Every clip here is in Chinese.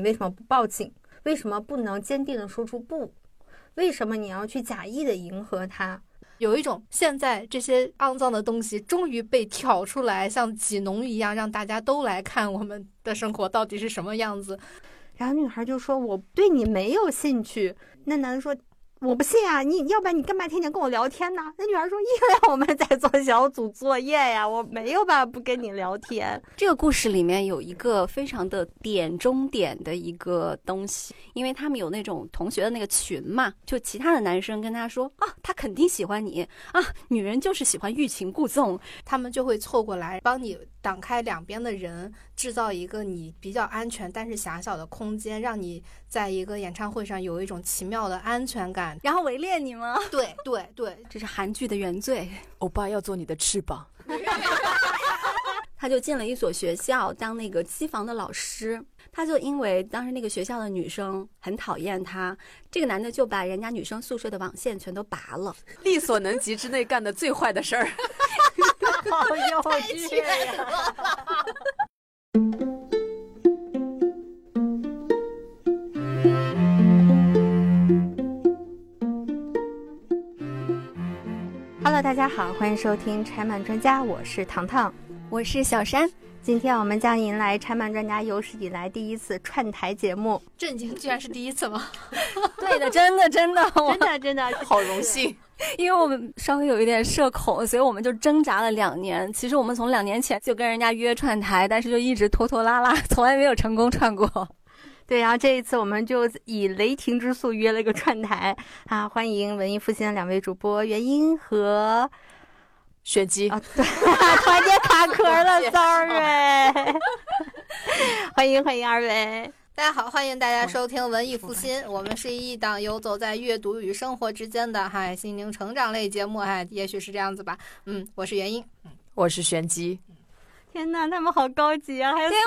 你为什么不报警？为什么不能坚定的说出不？为什么你要去假意的迎合他？有一种现在这些肮脏的东西终于被挑出来，像挤脓一样，让大家都来看我们的生活到底是什么样子。然后女孩就说：“我对你没有兴趣。”那男的说。我不信啊！你要不然你干嘛天天跟我聊天呢？那女孩说：“因为我们在做小组作业呀，我没有办法不跟你聊天。”这个故事里面有一个非常的点中点的一个东西，因为他们有那种同学的那个群嘛，就其他的男生跟他说：“啊，他肯定喜欢你啊，女人就是喜欢欲擒故纵。”他们就会凑过来帮你挡开两边的人，制造一个你比较安全但是狭小的空间，让你在一个演唱会上有一种奇妙的安全感。然后围猎你吗？对对对，这是韩剧的原罪。欧巴要做你的翅膀。他就进了一所学校当那个机房的老师。他就因为当时那个学校的女生很讨厌他，这个男的就把人家女生宿舍的网线全都拔了，力所能及之内干的最坏的事儿。好有趣呀！Hello，大家好，欢迎收听拆漫专家，我是糖糖，我是小山。今天我们将迎来拆漫专家有史以来第一次串台节目，震惊，居然是第一次吗？对的，真的，真的，真的，真的，好荣幸。因为我们稍微有一点社恐，所以我们就挣扎了两年。其实我们从两年前就跟人家约串台，但是就一直拖拖拉拉，从来没有成功串过。对，然后这一次我们就以雷霆之速约了个串台啊！欢迎文艺复兴的两位主播元英和雪姬啊，对，突然间卡壳了，sorry。欢迎欢迎二位，大家好，欢迎大家收听文艺复兴，我们是一档游走在阅读与生活之间的嗨心灵成长类节目，嗨，也许是这样子吧。嗯，我是元英，我是玄机。天呐，他们好高级啊！还有四个，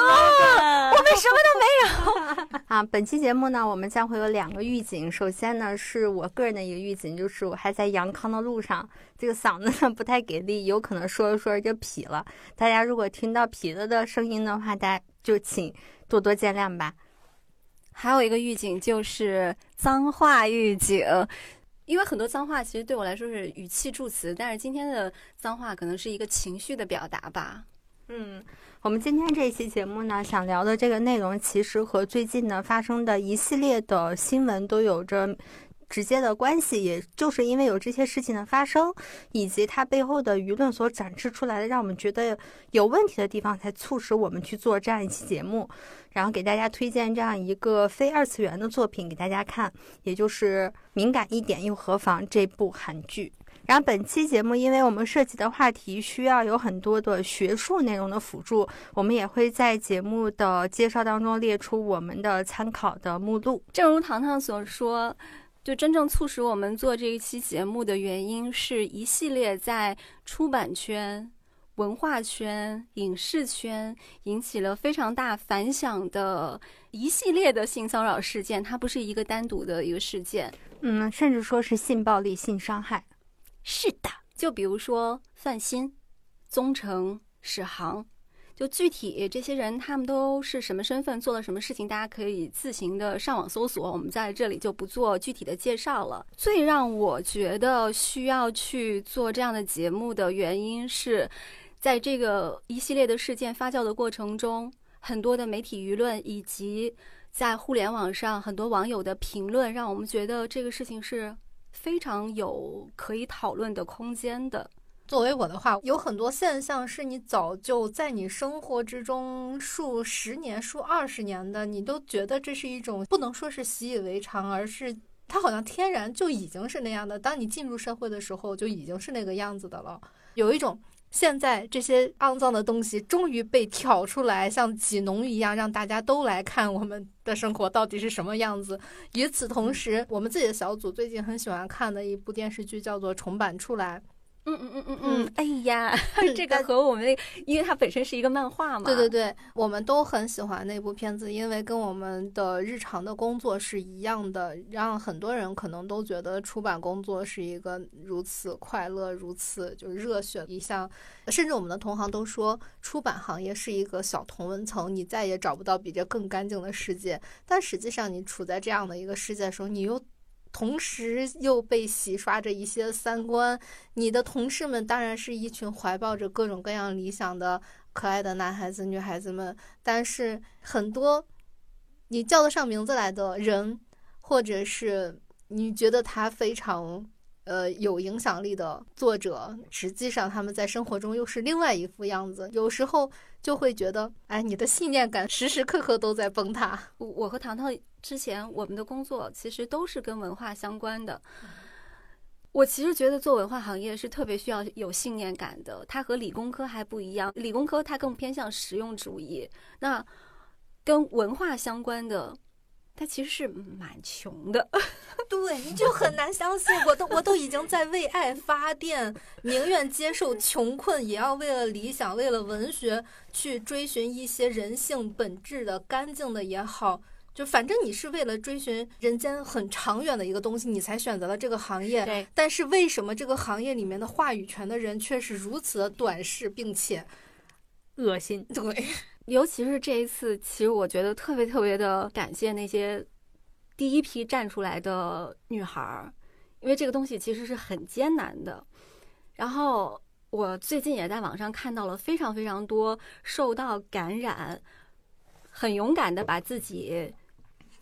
我们什么都没有 啊！本期节目呢，我们将会有两个预警。首先呢，是我个人的一个预警，就是我还在阳康的路上，这个嗓子呢不太给力，有可能说着说着就劈了。大家如果听到劈了的声音的话，大家就请多多见谅吧。还有一个预警就是脏话预警，因为很多脏话其实对我来说是语气助词，但是今天的脏话可能是一个情绪的表达吧。嗯，我们今天这一期节目呢，想聊的这个内容，其实和最近呢发生的一系列的新闻都有着直接的关系。也就是因为有这些事情的发生，以及它背后的舆论所展示出来的，让我们觉得有问题的地方，才促使我们去做这样一期节目，然后给大家推荐这样一个非二次元的作品给大家看，也就是《敏感一点又何妨》这部韩剧。然后本期节目，因为我们涉及的话题需要有很多的学术内容的辅助，我们也会在节目的介绍当中列出我们的参考的目录。正如糖糖所说，就真正促使我们做这一期节目的原因，是一系列在出版圈、文化圈、影视圈引起了非常大反响的一系列的性骚扰事件。它不是一个单独的一个事件，嗯，甚至说是性暴力、性伤害。是的，就比如说范鑫、宗成、史航，就具体这些人他们都是什么身份，做了什么事情，大家可以自行的上网搜索。我们在这里就不做具体的介绍了。最让我觉得需要去做这样的节目的原因是，在这个一系列的事件发酵的过程中，很多的媒体舆论以及在互联网上很多网友的评论，让我们觉得这个事情是。非常有可以讨论的空间的。作为我的话，有很多现象是你早就在你生活之中数十年、数二十年的，你都觉得这是一种不能说是习以为常，而是它好像天然就已经是那样的。当你进入社会的时候，就已经是那个样子的了。有一种。现在这些肮脏的东西终于被挑出来，像挤脓一样，让大家都来看我们的生活到底是什么样子。与此同时，我们自己的小组最近很喜欢看的一部电视剧叫做《重版出来》，嗯嗯嗯嗯嗯，哎呀，这个和我们那，因为它本身是一个漫画嘛。对对对，我们都很喜欢那部片子，因为跟我们的日常的工作是一样的，让很多人可能都觉得出版工作是一个如此快乐、如此就是热血一项，甚至我们的同行都说，出版行业是一个小同文层，你再也找不到比这更干净的世界。但实际上，你处在这样的一个世界的时候，你又。同时又被洗刷着一些三观，你的同事们当然是一群怀抱着各种各样理想的可爱的男孩子、女孩子们，但是很多你叫得上名字来的人，或者是你觉得他非常呃有影响力的作者，实际上他们在生活中又是另外一副样子，有时候就会觉得，哎，你的信念感时时刻刻都在崩塌。我和糖糖。之前我们的工作其实都是跟文化相关的。我其实觉得做文化行业是特别需要有信念感的。它和理工科还不一样，理工科它更偏向实用主义。那跟文化相关的，它其实是蛮穷的。对，你就很难相信，我都我都已经在为爱发电，宁愿接受穷困，也要为了理想，为了文学去追寻一些人性本质的干净的也好。就反正你是为了追寻人间很长远的一个东西，你才选择了这个行业。对。但是为什么这个行业里面的话语权的人却是如此的短视，并且恶心？对。尤其是这一次，其实我觉得特别特别的感谢那些第一批站出来的女孩儿，因为这个东西其实是很艰难的。然后我最近也在网上看到了非常非常多受到感染，很勇敢的把自己。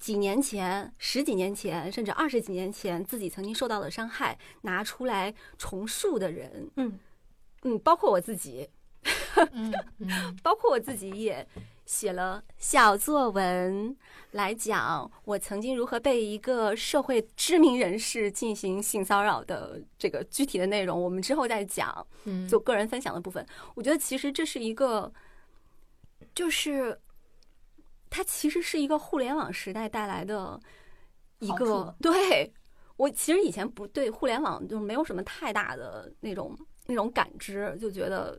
几年前、十几年前，甚至二十几年前，自己曾经受到的伤害拿出来重述的人，嗯嗯，包括我自己，嗯嗯，包括我自己也写了小作文来讲我曾经如何被一个社会知名人士进行性骚扰的这个具体的内容，我们之后再讲。嗯，就个人分享的部分，我觉得其实这是一个，就是。它其实是一个互联网时代带来的一个，对我其实以前不对互联网就没有什么太大的那种那种感知，就觉得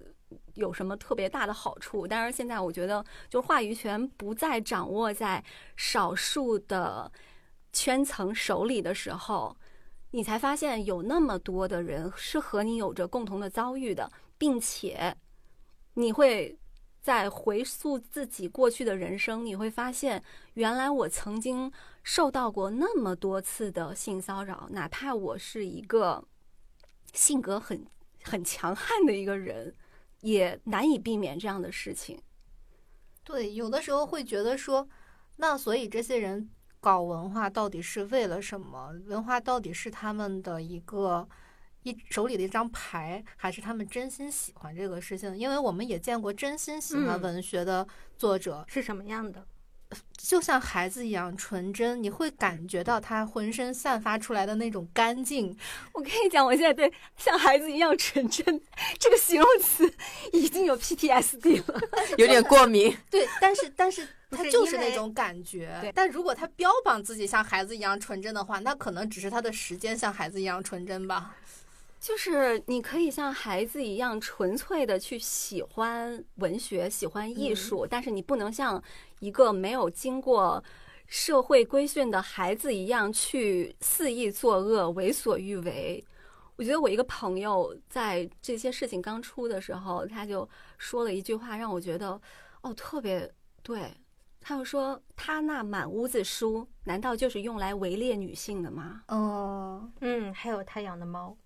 有什么特别大的好处。但是现在我觉得，就话语权不再掌握在少数的圈层手里的时候，你才发现有那么多的人是和你有着共同的遭遇的，并且你会。在回溯自己过去的人生，你会发现，原来我曾经受到过那么多次的性骚扰，哪怕我是一个性格很很强悍的一个人，也难以避免这样的事情。对，有的时候会觉得说，那所以这些人搞文化到底是为了什么？文化到底是他们的一个？一手里的一张牌，还是他们真心喜欢这个事情？因为我们也见过真心喜欢文学的作者是什么样的，就像孩子一样纯真，你会感觉到他浑身散发出来的那种干净。我跟你讲，我现在对像孩子一样纯真这个形容词已经有 PTSD 了，有点过敏。对，但是但是 他就是那种感觉。对，但如果他标榜自己像孩子一样纯真的话，那可能只是他的时间像孩子一样纯真吧。就是你可以像孩子一样纯粹的去喜欢文学、喜欢艺术，但是你不能像一个没有经过社会规训的孩子一样去肆意作恶、为所欲为。我觉得我一个朋友在这些事情刚出的时候，他就说了一句话，让我觉得哦特别对。他就说：“他那满屋子书，难道就是用来围猎女性的吗？”哦，嗯，还有他养的猫。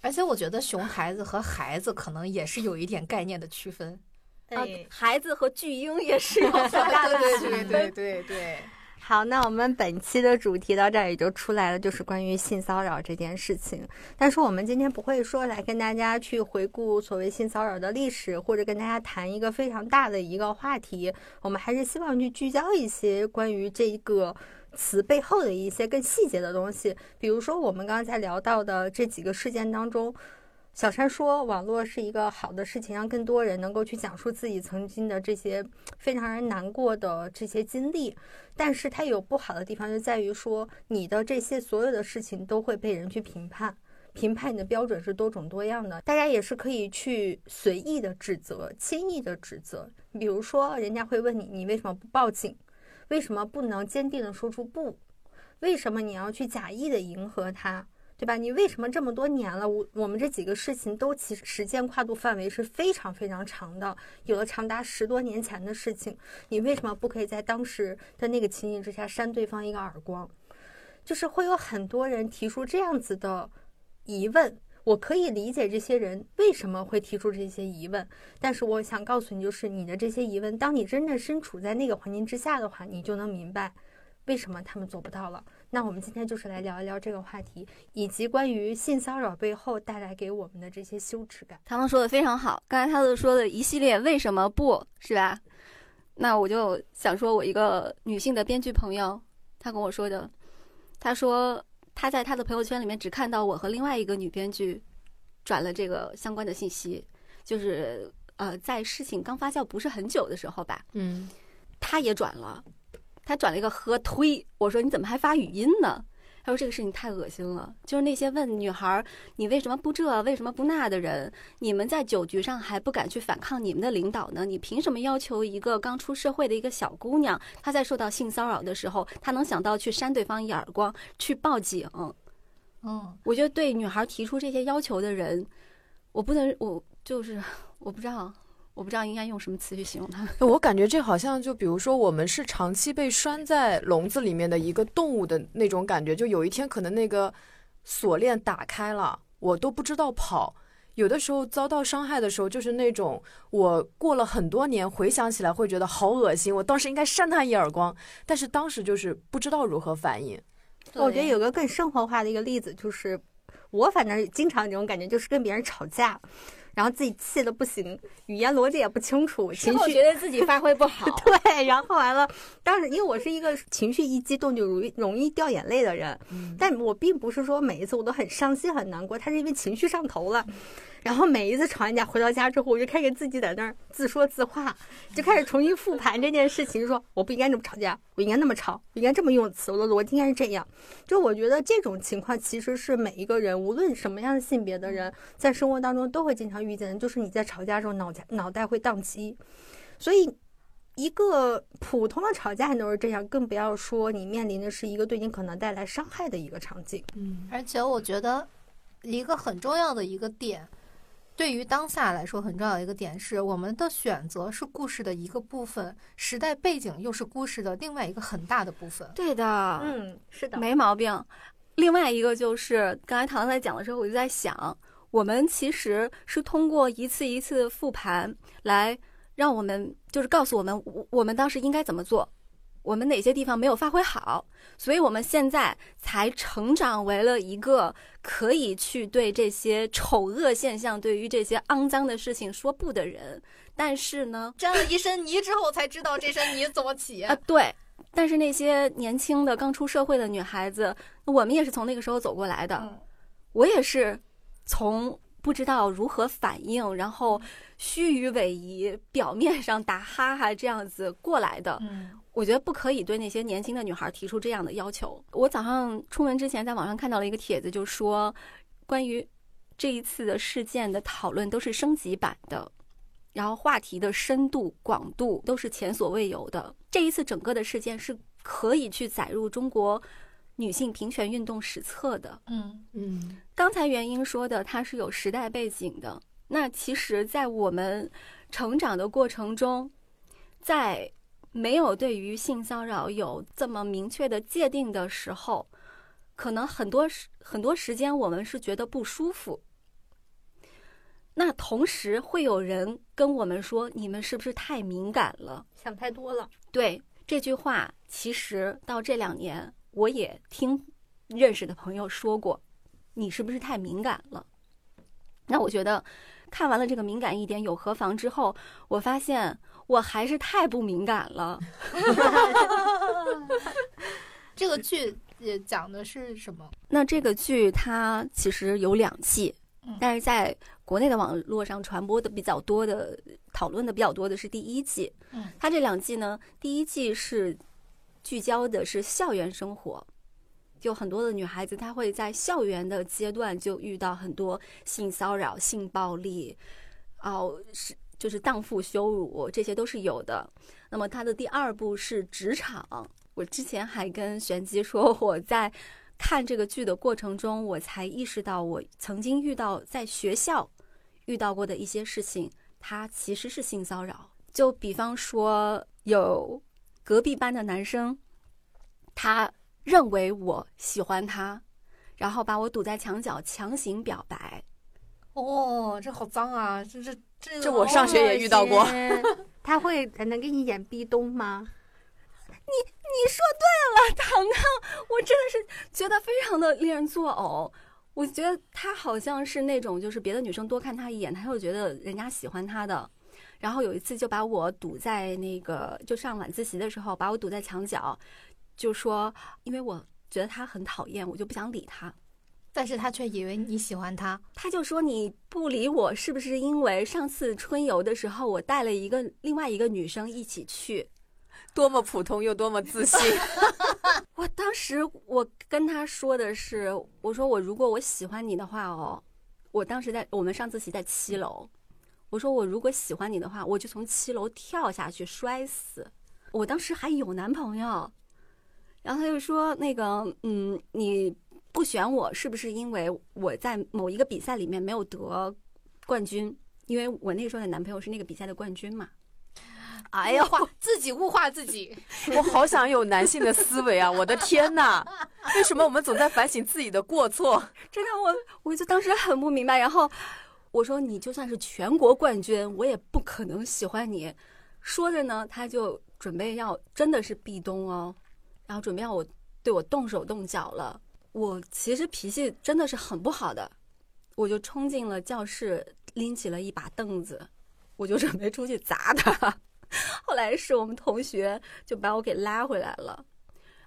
而且我觉得熊孩子和孩子可能也是有一点概念的区分，啊，孩子和巨婴也是有很大的对对对对对。好，那我们本期的主题到这儿也就出来了，就是关于性骚扰这件事情。但是我们今天不会说来跟大家去回顾所谓性骚扰的历史，或者跟大家谈一个非常大的一个话题。我们还是希望去聚焦一些关于这个。词背后的一些更细节的东西，比如说我们刚才聊到的这几个事件当中，小山说网络是一个好的事情，让更多人能够去讲述自己曾经的这些非常人难过的这些经历，但是它有不好的地方，就在于说你的这些所有的事情都会被人去评判，评判你的标准是多种多样的，大家也是可以去随意的指责、轻易的指责。比如说，人家会问你，你为什么不报警？为什么不能坚定的说出不？为什么你要去假意的迎合他？对吧？你为什么这么多年了，我我们这几个事情都其实时间跨度范围是非常非常长的，有了长达十多年前的事情，你为什么不可以在当时的那个情景之下扇对方一个耳光？就是会有很多人提出这样子的疑问，我可以理解这些人为什么会提出这些疑问，但是我想告诉你，就是你的这些疑问，当你真正身处在那个环境之下的话，你就能明白为什么他们做不到了。那我们今天就是来聊一聊这个话题，以及关于性骚扰背后带来给我们的这些羞耻感。他们说的非常好，刚才他都说的一系列为什么不是吧？那我就想说，我一个女性的编剧朋友，她跟我说的，她说她在他的朋友圈里面只看到我和另外一个女编剧转了这个相关的信息，就是呃，在事情刚发酵不是很久的时候吧，嗯，他也转了。他转了一个呵推，我说你怎么还发语音呢？他说这个事情太恶心了，就是那些问女孩你为什么不这为什么不那的人，你们在酒局上还不敢去反抗你们的领导呢？你凭什么要求一个刚出社会的一个小姑娘，她在受到性骚扰的时候，她能想到去扇对方一耳光，去报警？嗯，我觉得对女孩提出这些要求的人，我不能，我就是我不知道。我不知道应该用什么词去形容它。我感觉这好像就比如说，我们是长期被拴在笼子里面的一个动物的那种感觉。就有一天可能那个锁链打开了，我都不知道跑。有的时候遭到伤害的时候，就是那种我过了很多年回想起来会觉得好恶心。我当时应该扇他一耳光，但是当时就是不知道如何反应。我觉得有个更生活化的一个例子，就是我反正经常这种感觉，就是跟别人吵架。然后自己气的不行，语言逻辑也不清楚，情绪觉得自己发挥不好。对，然后完了，当时因为我是一个情绪一激动就容易容易掉眼泪的人，但我并不是说每一次我都很伤心很难过，他是因为情绪上头了。然后每一次吵完架回到家之后，我就开始自己在那儿自说自话，就开始重新复盘这件事情，说我不应该这么吵架，我应该那么吵，我应该这么用词，我的逻辑应该是这样。就我觉得这种情况其实是每一个人，无论什么样的性别的人，在生活当中都会经常遇见的，就是你在吵架的时候脑脑袋会宕机。所以，一个普通的吵架都是这样，更不要说你面临的是一个对你可能带来伤害的一个场景。嗯，而且我觉得一个很重要的一个点。对于当下来说，很重要的一个点是，我们的选择是故事的一个部分，时代背景又是故事的另外一个很大的部分。对的，嗯，是的，没毛病。另外一个就是刚才唐唐在讲的时候，我就在想，我们其实是通过一次一次复盘，来让我们就是告诉我们，我们当时应该怎么做。我们哪些地方没有发挥好，所以我们现在才成长为了一个可以去对这些丑恶现象、对于这些肮脏的事情说不的人。但是呢，沾了一身泥之后才知道这身泥怎么起啊！对，但是那些年轻的刚出社会的女孩子，我们也是从那个时候走过来的。我也是从不知道如何反应，然后虚与委蛇，表面上打哈哈这样子过来的。嗯。我觉得不可以对那些年轻的女孩提出这样的要求。我早上出门之前在网上看到了一个帖子，就说关于这一次的事件的讨论都是升级版的，然后话题的深度广度都是前所未有的。这一次整个的事件是可以去载入中国女性平权运动史册的。嗯嗯，刚才元英说的，它是有时代背景的。那其实，在我们成长的过程中，在没有对于性骚扰有这么明确的界定的时候，可能很多时很多时间我们是觉得不舒服。那同时会有人跟我们说：“你们是不是太敏感了？想太多了。”对这句话，其实到这两年我也听认识的朋友说过：“你是不是太敏感了？”那我觉得看完了这个敏感一点有何妨之后，我发现。我还是太不敏感了。这个剧也讲的是什么？那这个剧它其实有两季，但是在国内的网络上传播的比较多的、讨论的比较多的是第一季。嗯，它这两季呢，第一季是聚焦的是校园生活，就很多的女孩子，她会在校园的阶段就遇到很多性骚扰、性暴力，哦，是就是荡妇羞辱，这些都是有的。那么他的第二部是职场。我之前还跟玄机说，我在看这个剧的过程中，我才意识到我曾经遇到在学校遇到过的一些事情，它其实是性骚扰。就比方说，有隔壁班的男生，他。认为我喜欢他，然后把我堵在墙角强行表白。哦，这好脏啊！这这这，这我上学也遇到过。他会能给你演壁咚吗？你你说对了，糖糖，我真的是觉得非常的令人作呕。我觉得他好像是那种，就是别的女生多看他一眼，他就觉得人家喜欢他的。然后有一次就把我堵在那个，就上晚自习的时候，把我堵在墙角。就说，因为我觉得他很讨厌，我就不想理他，但是他却以为你喜欢他。他就说你不理我，是不是因为上次春游的时候我带了一个另外一个女生一起去？多么普通又多么自信！我当时我跟他说的是，我说我如果我喜欢你的话哦，我当时在我们上自习在七楼，我说我如果喜欢你的话，我就从七楼跳下去摔死。我当时还有男朋友。然后他就说：“那个，嗯，你不选我，是不是因为我在某一个比赛里面没有得冠军？因为我那个时候的男朋友是那个比赛的冠军嘛。”哎呀，自己物化自己，我好想有男性的思维啊！我的天哪，为什么我们总在反省自己的过错？真的，我我就当时很不明白。然后我说：“你就算是全国冠军，我也不可能喜欢你。”说着呢，他就准备要真的是壁咚哦。然后准备要我对我动手动脚了，我其实脾气真的是很不好的，我就冲进了教室，拎起了一把凳子，我就准备出去砸他。后来是我们同学就把我给拉回来了，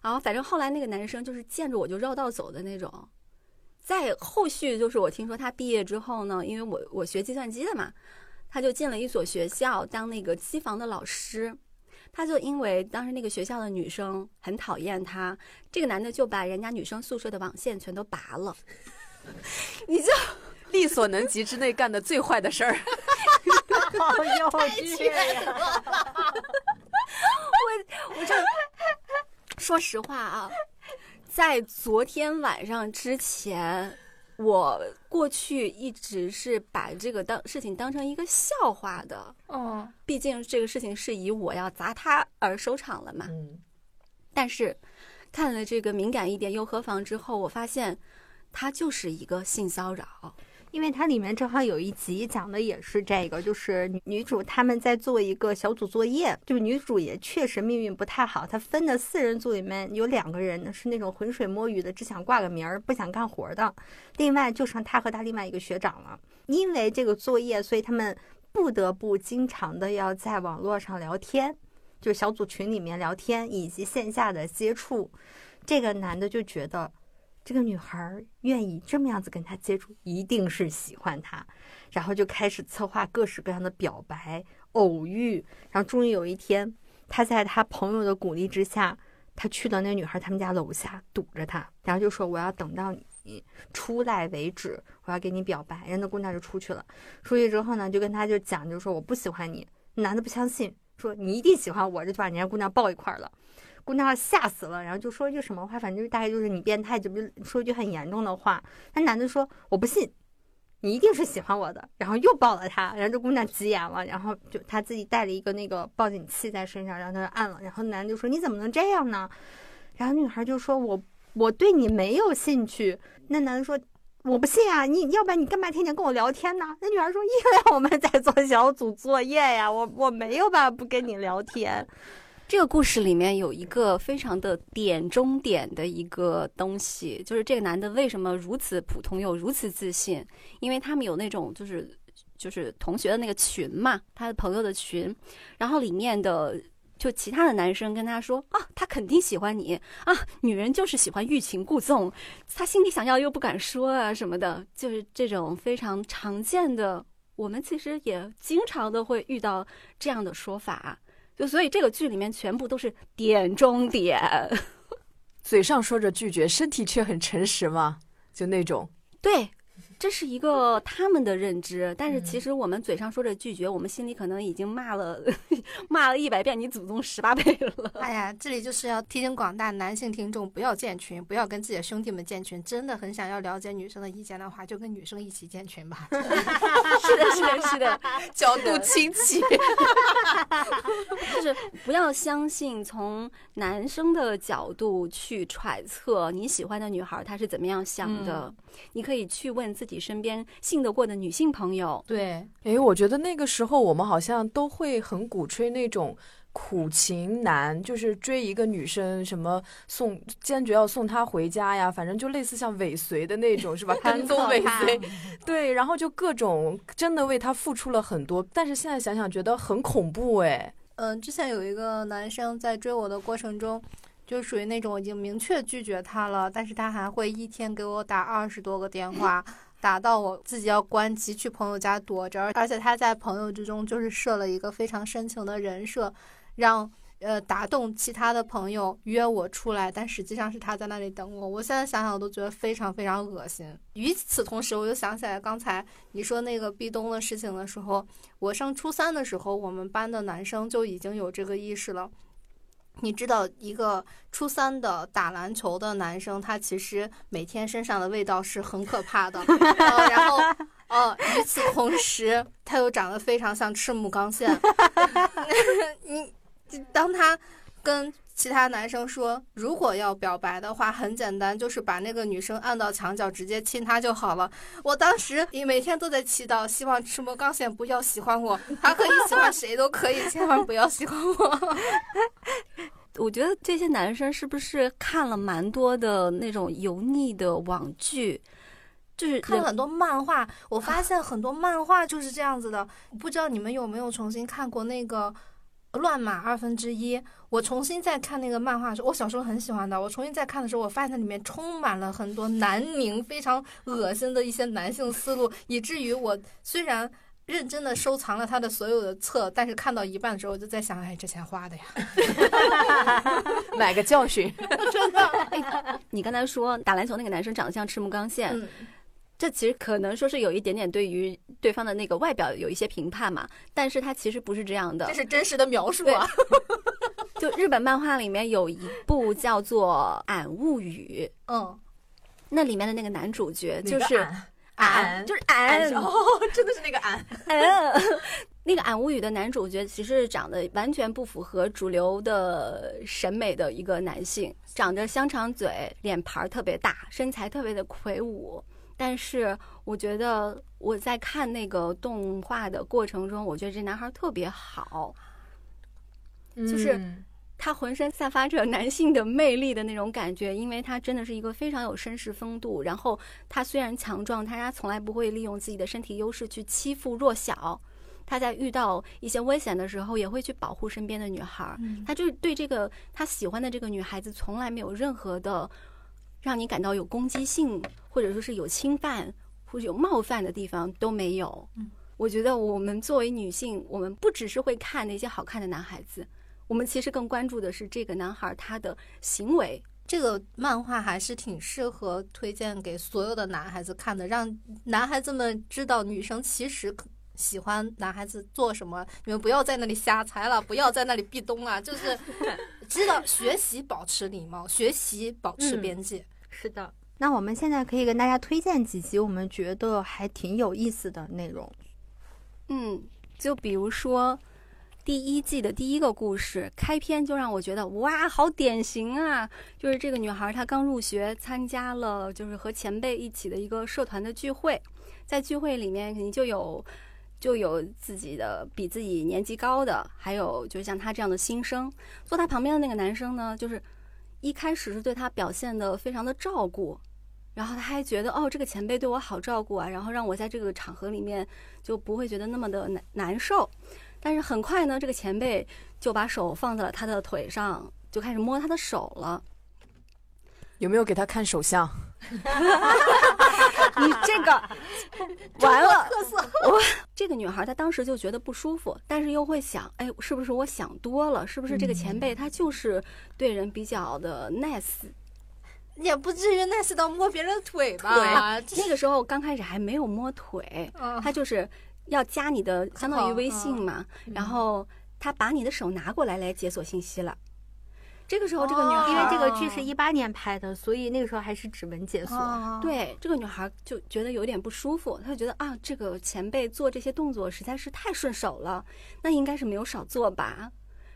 然后反正后来那个男生就是见着我就绕道走的那种。在后续就是我听说他毕业之后呢，因为我我学计算机的嘛，他就进了一所学校当那个机房的老师。他就因为当时那个学校的女生很讨厌他，这个男的就把人家女生宿舍的网线全都拔了。你就 力所能及之内干的最坏的事儿，好幼稚呀！我我这说实话啊，在昨天晚上之前。我过去一直是把这个当事情当成一个笑话的，嗯，毕竟这个事情是以我要砸他而收场了嘛。嗯，但是看了这个敏感一点又何妨之后，我发现他就是一个性骚扰。因为它里面正好有一集讲的也是这个，就是女主他们在做一个小组作业，就女主也确实命运不太好，她分的四人组里面有两个人是那种浑水摸鱼的，只想挂个名儿不想干活的，另外就剩她和她另外一个学长了。因为这个作业，所以他们不得不经常的要在网络上聊天，就小组群里面聊天以及线下的接触。这个男的就觉得。这个女孩愿意这么样子跟他接触，一定是喜欢他，然后就开始策划各式各样的表白、偶遇，然后终于有一天，他在他朋友的鼓励之下，他去到那女孩他们家楼下堵着她，然后就说：“我要等到你出来为止，我要给你表白。”人那姑娘就出去了，出去之后呢，就跟他就讲，就说我不喜欢你。男的不相信，说你一定喜欢我，就把人家姑娘抱一块了。姑娘吓死了，然后就说一句什么话，反正就大概就是你变态，就不说一句很严重的话。那男的说我不信，你一定是喜欢我的，然后又抱了她，然后这姑娘急眼了，然后就她自己带了一个那个报警器在身上，然后她就按了，然后男的就说你怎么能这样呢？然后女孩就说我我对你没有兴趣。那男的说我不信啊，你要不然你干嘛天天跟我聊天呢？那女孩说因为我们在做小组作业呀，我我没有办法不跟你聊天。这个故事里面有一个非常的点中点的一个东西，就是这个男的为什么如此普通又如此自信？因为他们有那种就是就是同学的那个群嘛，他的朋友的群，然后里面的就其他的男生跟他说啊，他肯定喜欢你啊，女人就是喜欢欲擒故纵，他心里想要又不敢说啊什么的，就是这种非常常见的，我们其实也经常的会遇到这样的说法。就所以这个剧里面全部都是点中点，嘴上说着拒绝，身体却很诚实嘛，就那种。对，这是一个他们的认知，但是其实我们嘴上说着拒绝，我们心里可能已经骂了 骂了一百遍你祖宗十八辈了。哎呀，这里就是要提醒广大男性听众不要建群，不要跟自己的兄弟们建群。真的很想要了解女生的意见的话，就跟女生一起建群吧。是的，是的，是的，角度清奇。就是不要相信从男生的角度去揣测你喜欢的女孩她是怎么样想的，你可以去问自己身边信得过的女性朋友。对，诶，我觉得那个时候我们好像都会很鼓吹那种苦情男，就是追一个女生，什么送坚决要送她回家呀，反正就类似像尾随的那种，是吧？跟踪尾随，对，然后就各种真的为他付出了很多，但是现在想想觉得很恐怖，诶。嗯，之前有一个男生在追我的过程中，就属于那种已经明确拒绝他了，但是他还会一天给我打二十多个电话，打到我自己要关机去朋友家躲着，而且他在朋友之中就是设了一个非常深情的人设，让呃打动其他的朋友约我出来，但实际上是他在那里等我。我现在想想我都觉得非常非常恶心。与此同时，我就想起来刚才你说那个壁咚的事情的时候，我上初三的时候，我们班的男生就已经有这个意识了。你知道，一个初三的打篮球的男生，他其实每天身上的味道是很可怕的。呃、然后，呃，与此同时，他又长得非常像赤木刚宪。你当他跟其他男生说，如果要表白的话，很简单，就是把那个女生按到墙角，直接亲她就好了。我当时也每天都在祈祷，希望赤木刚宪不要喜欢我，他可以喜欢谁都可以，千万不要喜欢我。我觉得这些男生是不是看了蛮多的那种油腻的网剧？就是看了很多漫画，我发现很多漫画就是这样子的。不知道你们有没有重新看过那个《乱码二分之一》？我重新再看那个漫画的时候，我小时候很喜欢的。我重新再看的时候，我发现它里面充满了很多南宁非常恶心的一些男性思路，以至于我虽然认真的收藏了他的所有的册，但是看到一半的时候，我就在想，哎，这钱花的呀，买个教训。真的。你刚才说打篮球那个男生长得像赤木刚宪，嗯这其实可能说是有一点点对于对方的那个外表有一些评判嘛，但是他其实不是这样的这。是真实的描述啊。就日本漫画里面有一部叫做《俺物语》，嗯，那里面的那个男主角就是俺俺，就是俺，哦，真的是那个俺。嗯，那个《俺物语》的男主角其实长得完全不符合主流的审美的一个男性，长着香肠嘴，脸盘儿特别大，身材特别的魁梧。但是我觉得我在看那个动画的过程中，我觉得这男孩特别好，就是嗯他浑身散发着男性的魅力的那种感觉，因为他真的是一个非常有绅士风度。然后他虽然强壮，但是他从来不会利用自己的身体优势去欺负弱小。他在遇到一些危险的时候，也会去保护身边的女孩他就是对这个他喜欢的这个女孩子，从来没有任何的让你感到有攻击性，或者说是有侵犯或者有冒犯的地方都没有。嗯，我觉得我们作为女性，我们不只是会看那些好看的男孩子，我们其实更关注的是这个男孩他的行为。这个漫画还是挺适合推荐给所有的男孩子看的，让男孩子们知道女生其实喜欢男孩子做什么。你们不要在那里瞎猜了，不要在那里壁咚啊，就是 知道学习保持礼貌，学习保持边界。是的。那我们现在可以跟大家推荐几集我们觉得还挺有意思的内容。嗯，就比如说第一季的第一个故事，开篇就让我觉得哇，好典型啊！就是这个女孩她刚入学，参加了就是和前辈一起的一个社团的聚会，在聚会里面肯定就有。就有自己的比自己年纪高的，还有就像她这样的新生。坐她旁边的那个男生呢，就是一开始是对他表现的非常的照顾，然后他还觉得哦，这个前辈对我好照顾啊，然后让我在这个场合里面就不会觉得那么的难难受。但是很快呢，这个前辈就把手放在了他的腿上，就开始摸他的手了。有没有给他看手相？你这个 完了，我这个女孩她当时就觉得不舒服，但是又会想，哎，是不是我想多了？是不是这个前辈他就是对人比较的 nice？也不至于 nice 到摸别人腿吧？对，那个时候刚开始还没有摸腿，嗯他就是要加你的相当于微信嘛，然后他把你的手拿过来来解锁信息了。这个时候，这个女孩因为这个剧是一八年拍的，所以那个时候还是指纹解锁。啊，对这个女孩就觉得有点不舒服，她就觉得啊，这个前辈做这些动作实在是太顺手了，那应该是没有少做吧。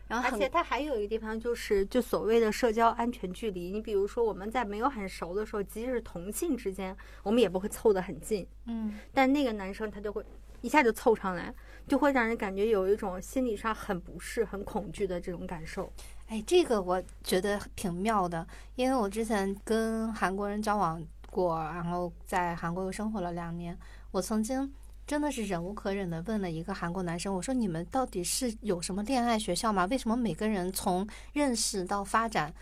然后而且它还有一个地方就是，就所谓的社交安全距离。你比如说，我们在没有很熟的时候，即使是同性之间，我们也不会凑得很近。嗯，但那个男生他就会一下就凑上来，就会让人感觉有一种心理上很不适、很恐惧的这种感受。哎，这个我觉得挺妙的，因为我之前跟韩国人交往过，然后在韩国又生活了两年，我曾经真的是忍无可忍的问了一个韩国男生，我说你们到底是有什么恋爱学校吗？为什么每个人从认识到发展？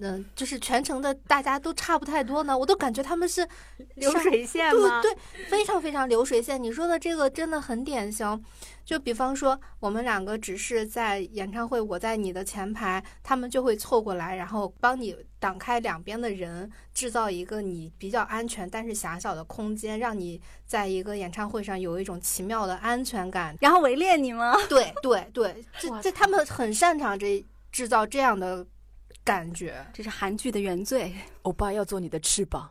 嗯、就是全程的大家都差不太多呢，我都感觉他们是 流水线吗？对对，非常非常流水线。你说的这个真的很典型。就比方说，我们两个只是在演唱会，我在你的前排，他们就会凑过来，然后帮你挡开两边的人，制造一个你比较安全但是狭小的空间，让你在一个演唱会上有一种奇妙的安全感。然后围猎你吗？对对对，这这他们很擅长这制造这样的感觉。这是韩剧的原罪。欧巴要做你的翅膀，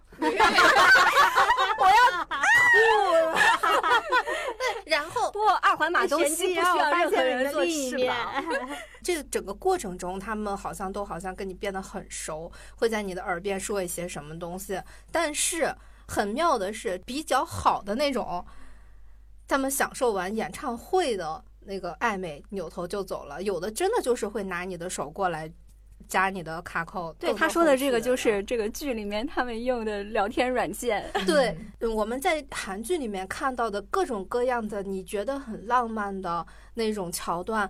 然后不，二环马东神西不需要任何人做的翅膀。这个整个过程中，他们好像都好像跟你变得很熟，会在你的耳边说一些什么东西。但是很妙的是，比较好的那种，他们享受完演唱会的那个暧昧，扭头就走了。有的真的就是会拿你的手过来加你的卡扣。对他说的这个，就是这个剧里面他们用的聊天软件。对，嗯我们在韩剧里面看到的各种各样的你觉得很浪漫的那种桥段，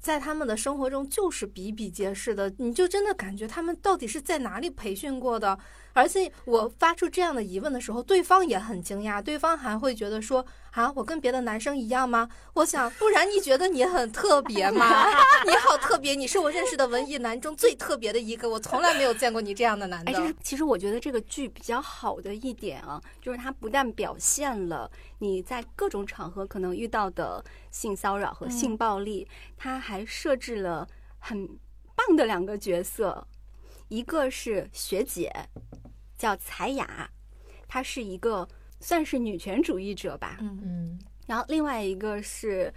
在他们的生活中就是比比皆是的。你就真的感觉他们到底是在哪里培训过的？而且我发出这样的疑问的时候，对方也很惊讶，对方还会觉得说：“啊，我跟别的男生一样吗？”我想，不然你觉得你很特别吗？你好特别，你是我认识的文艺男中最特别的一个，我从来没有见过你这样的男的。哎，就是其实我觉得这个剧比较好的一点啊，就是它不但表现了你在各种场合可能遇到的性骚扰和性暴力，它还设置了很棒的两个角色，一个是学姐，叫彩雅，她是一个算是女权主义者吧，嗯。嗯，然后另外一个是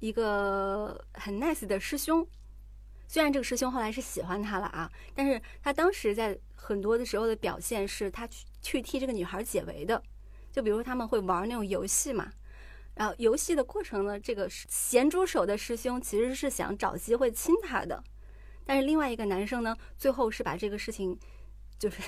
一个很 nice 的师兄，虽然这个师兄后来是喜欢她了啊，但是他当时在很多的时候的表现是他去去替这个女孩解围的，就比如他们会玩那种游戏嘛，然后游戏的过程呢，这个咸猪手的师兄其实是想找机会亲她的，但是另外一个男生呢，最后是把这个事情就是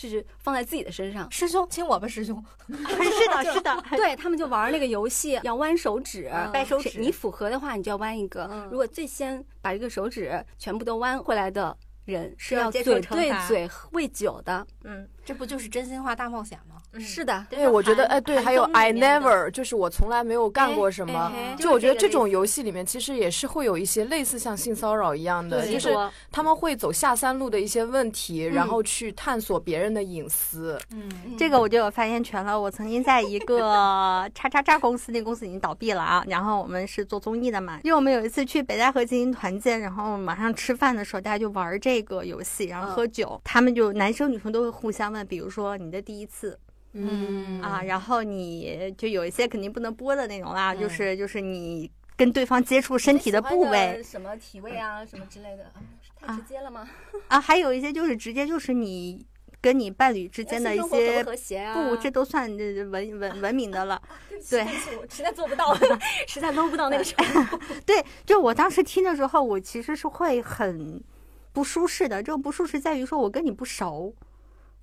就是放在自己的身上，师兄亲我吧，师兄。是的，是的，对他们就玩那个游戏，要弯手指，嗯掰手指你符合的话，你就要弯一个。嗯如果最先把这个手指全部都弯回来的人，是要嘴对嘴喂酒的。嗯，这不就是真心话大冒险吗？是的，对，我觉得哎，对，还有 I never，就是我从来没有干过什么。哎哎就我觉得这种游戏里面，其实也是会有一些类似像性骚扰一样的，对就是他们会走下三路的一些问题，嗯然后去探索别人的隐私。嗯，这个我就有发言权了。我曾经在一个 叉叉叉公司，那公司已经倒闭了啊。然后我们是做综艺的嘛，因为我们有一次去北戴河进行团建，然后马上吃饭的时候，大家就玩这个游戏，然后喝酒。他们就男生女生都会互相问，比如说你的第一次嗯啊，然后你就有一些肯定不能播的内容啦，嗯就是就是你跟对方接触身体的部位什么体位啊，什么之类的，太直接了吗？啊，还有一些就是直接就是你跟你伴侣之间的一些不和谐啊，不，这都算文文文明的了。对我实在做不到，实在搂不到那个程度。对，就我当时听的时候，我其实是会很不舒适的。这个不舒适在于说我跟你不熟，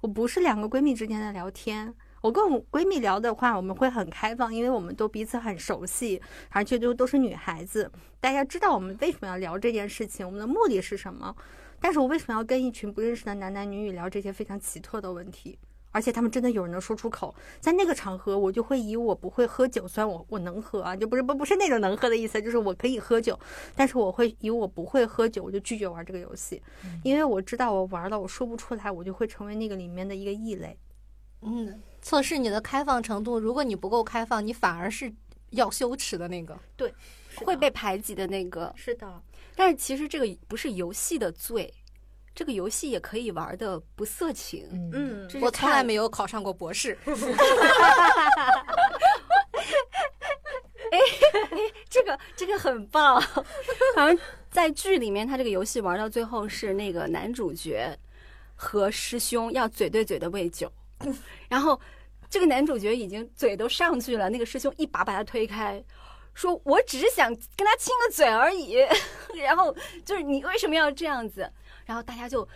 我不是两个闺蜜之间的聊天。我跟我闺蜜聊的话，我们会很开放，因为我们都彼此很熟悉，而且都都是女孩子，大家知道我们为什么要聊这件事情，我们的目的是什么。但是我为什么要跟一群不认识的男男女女聊这些非常奇特的问题？而且他们真的有人能说出口。在那个场合，我就会以我不会喝酒，虽然我我能喝啊，就不是不不是那种能喝的意思，就是我可以喝酒，但是我会以我不会喝酒，我就拒绝玩这个游戏，因为我知道我玩了我说不出来，我就会成为那个里面的一个异类。嗯，测试你的开放程度，如果你不够开放，你反而是要羞耻的那个。对会被排挤的那个。是的，但是其实这个不是游戏的罪，这个游戏也可以玩的不色情。嗯我从来没有考上过博士。哎这个这个很棒，好像在剧里面，他这个游戏玩到最后是那个男主角和师兄要嘴对嘴的喂酒，然后这个男主角已经嘴都上去了，那个师兄一把把他推开，说我只是想跟他亲个嘴而已，然后就是你为什么要这样子？然后大家就。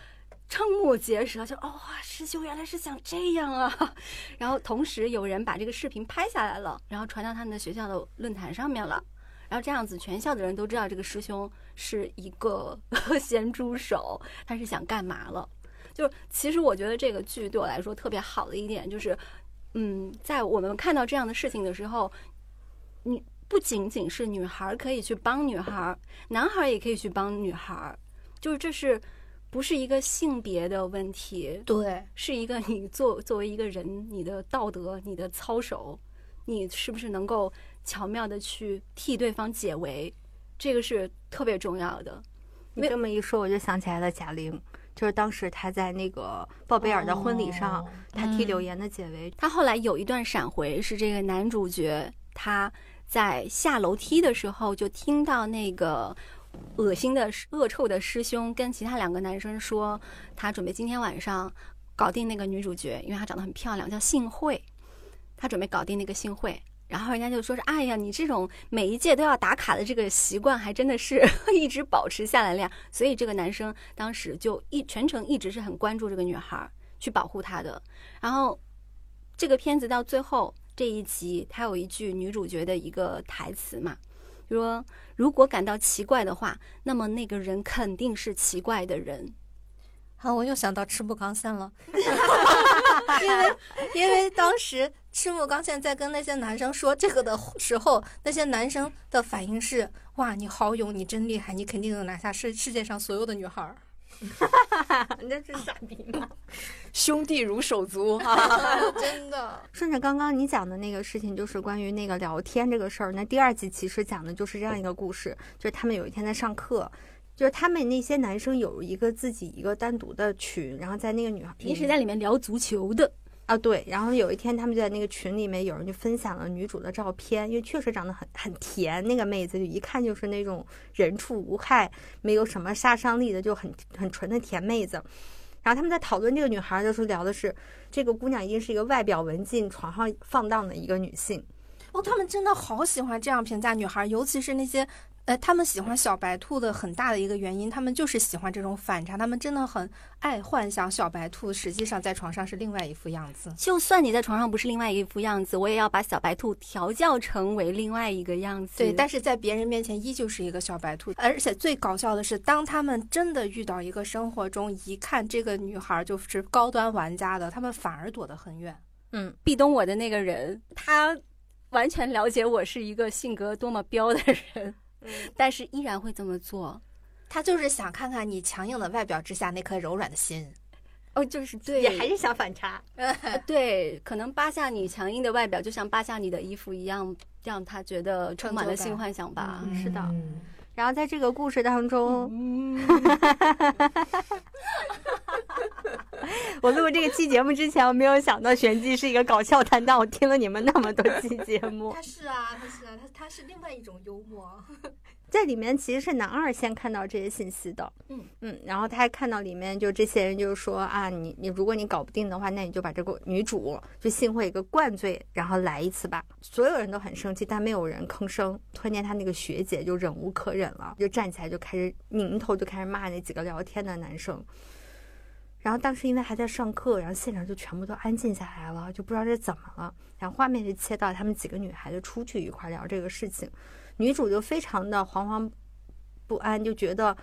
瞠目结舌，就哦，师兄原来是想这样啊！然后同时有人把这个视频拍下来了，然后传到他们的学校的论坛上面了。然后这样子，全校的人都知道这个师兄是一个 咸猪手，他是想干嘛了？就其实我觉得这个剧对我来说特别好的一点就是，嗯，在我们看到这样的事情的时候，你不仅仅是女孩可以去帮女孩，男孩也可以去帮女孩，就是这是不是一个性别的问题？对，是一个你作作为一个人，你的道德、你的操守，你是不是能够巧妙的去替对方解围，这个是特别重要的。你这么一说，我就想起来了贾玲，就是当时她在那个鲍贝尔的婚礼上，哦她替柳岩的解围。他后来有一段闪回是这个男主角他在下楼梯的时候就听到那个恶心的恶臭的师兄跟其他两个男生说，他准备今天晚上搞定那个女主角，因为她长得很漂亮，叫幸会，他准备搞定那个幸会。然后人家就说是，哎呀，你这种每一届都要打卡的这个习惯，还真的是一直保持下来了呀。所以这个男生当时就一全程一直是很关注这个女孩儿，去保护她的。然后这个片子到最后这一集，它有一句女主角的一个台词嘛，说如果感到奇怪的话，那么那个人肯定是奇怪的人。好，我又想到赤木刚宪了，因为因为当时赤木刚宪在跟那些男生说这个的时候，那些男生的反应是：哇，你好勇，你真厉害，你肯定能拿下世世界上所有的女孩儿。你这是傻逼吗？兄弟如手足啊！真的，顺着刚刚你讲的那个事情，就是关于那个聊天这个事儿。那第二集其实讲的就是这样一个故事，就是他们有一天在上课，就是他们那些男生有一个自己一个单独的群，然后在那个女孩平时在里面聊足球的，啊对，然后有一天他们就在那个群里面，有人就分享了女主的照片，因为确实长得很很甜，那个妹子就一看就是那种人畜无害，没有什么杀伤力的，就很很纯的甜妹子。然后他们在讨论这个女孩的时候，聊的是这个姑娘一定是一个外表文静、床上放荡的一个女性。哦，他们真的好喜欢这样评价女孩，尤其是那些，呃，他们喜欢小白兔的很大的一个原因，他们就是喜欢这种反差，他们真的很爱幻想小白兔实际上在床上是另外一副样子。就算你在床上不是另外一副样子，我也要把小白兔调教成为另外一个样子。对，但是在别人面前依旧是一个小白兔，而且最搞笑的是，当他们真的遇到一个生活中一看这个女孩就是高端玩家的，他们反而躲得很远。嗯，壁咚我的那个人，他完全了解我是一个性格多么彪的人，但是依然会这么做。他就是想看看你强硬的外表之下那颗柔软的心。哦，就是对，也还是想反差。呃对，可能扒下你强硬的外表，就像扒下你的衣服一样，让他觉得充满了性幻想吧。是的嗯然后在这个故事当中，嗯，我录这个期节目之前，我没有想到玄机是一个搞笑担当。我听了你们那么多期节目，他是啊，他是啊，他他是另外一种幽默。在里面其实是男二先看到这些信息的，嗯嗯，然后他还看到里面就这些人就是说啊，你你如果你搞不定的话，那你就把这个女主就幸会一个灌醉，然后来一次吧。所有人都很生气，但没有人吭声。突然间，他那个学姐就忍无可忍了，就站起来就开始拧头就开始骂那几个聊天的男生。然后当时因为还在上课，然后现场就全部都安静下来了，就不知道这怎么了。然后画面就切到他们几个女孩子出去一块聊这个事情，女主就非常的惶惶不安，就觉得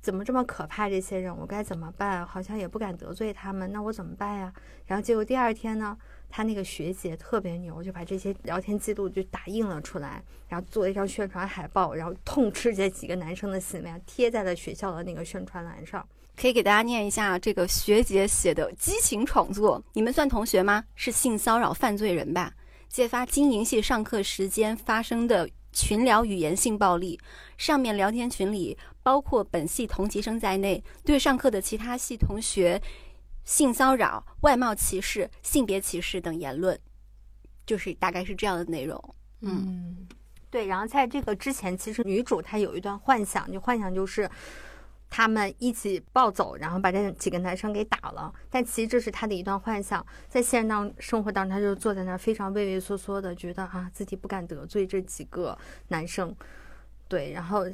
怎么这么可怕？这些人我该怎么办？好像也不敢得罪他们，那我怎么办呀？然后结果第二天呢，她那个学姐特别牛，就把这些聊天记录就打印了出来，然后做了一张宣传海报，然后痛斥这几个男生的行为，贴在了学校的那个宣传栏上。可以给大家念一下这个学姐写的激情创作。你们算同学吗？是性骚扰犯罪人吧？揭发经营系上课时间发生的群聊语言性暴力。上面聊天群里包括本系同级生在内，对上课的其他系同学性骚扰、外貌歧视、性别歧视等言论，就是大概是这样的内容。嗯，对，然后在这个之前，其实女主她有一段幻想，就幻想就是他们一起暴走，然后把这几个男生给打了。但其实这是她的一段幻想，在现实当生活当中，她就坐在那儿非常畏畏缩缩的，觉得啊自己不敢得罪这几个男生。对，然后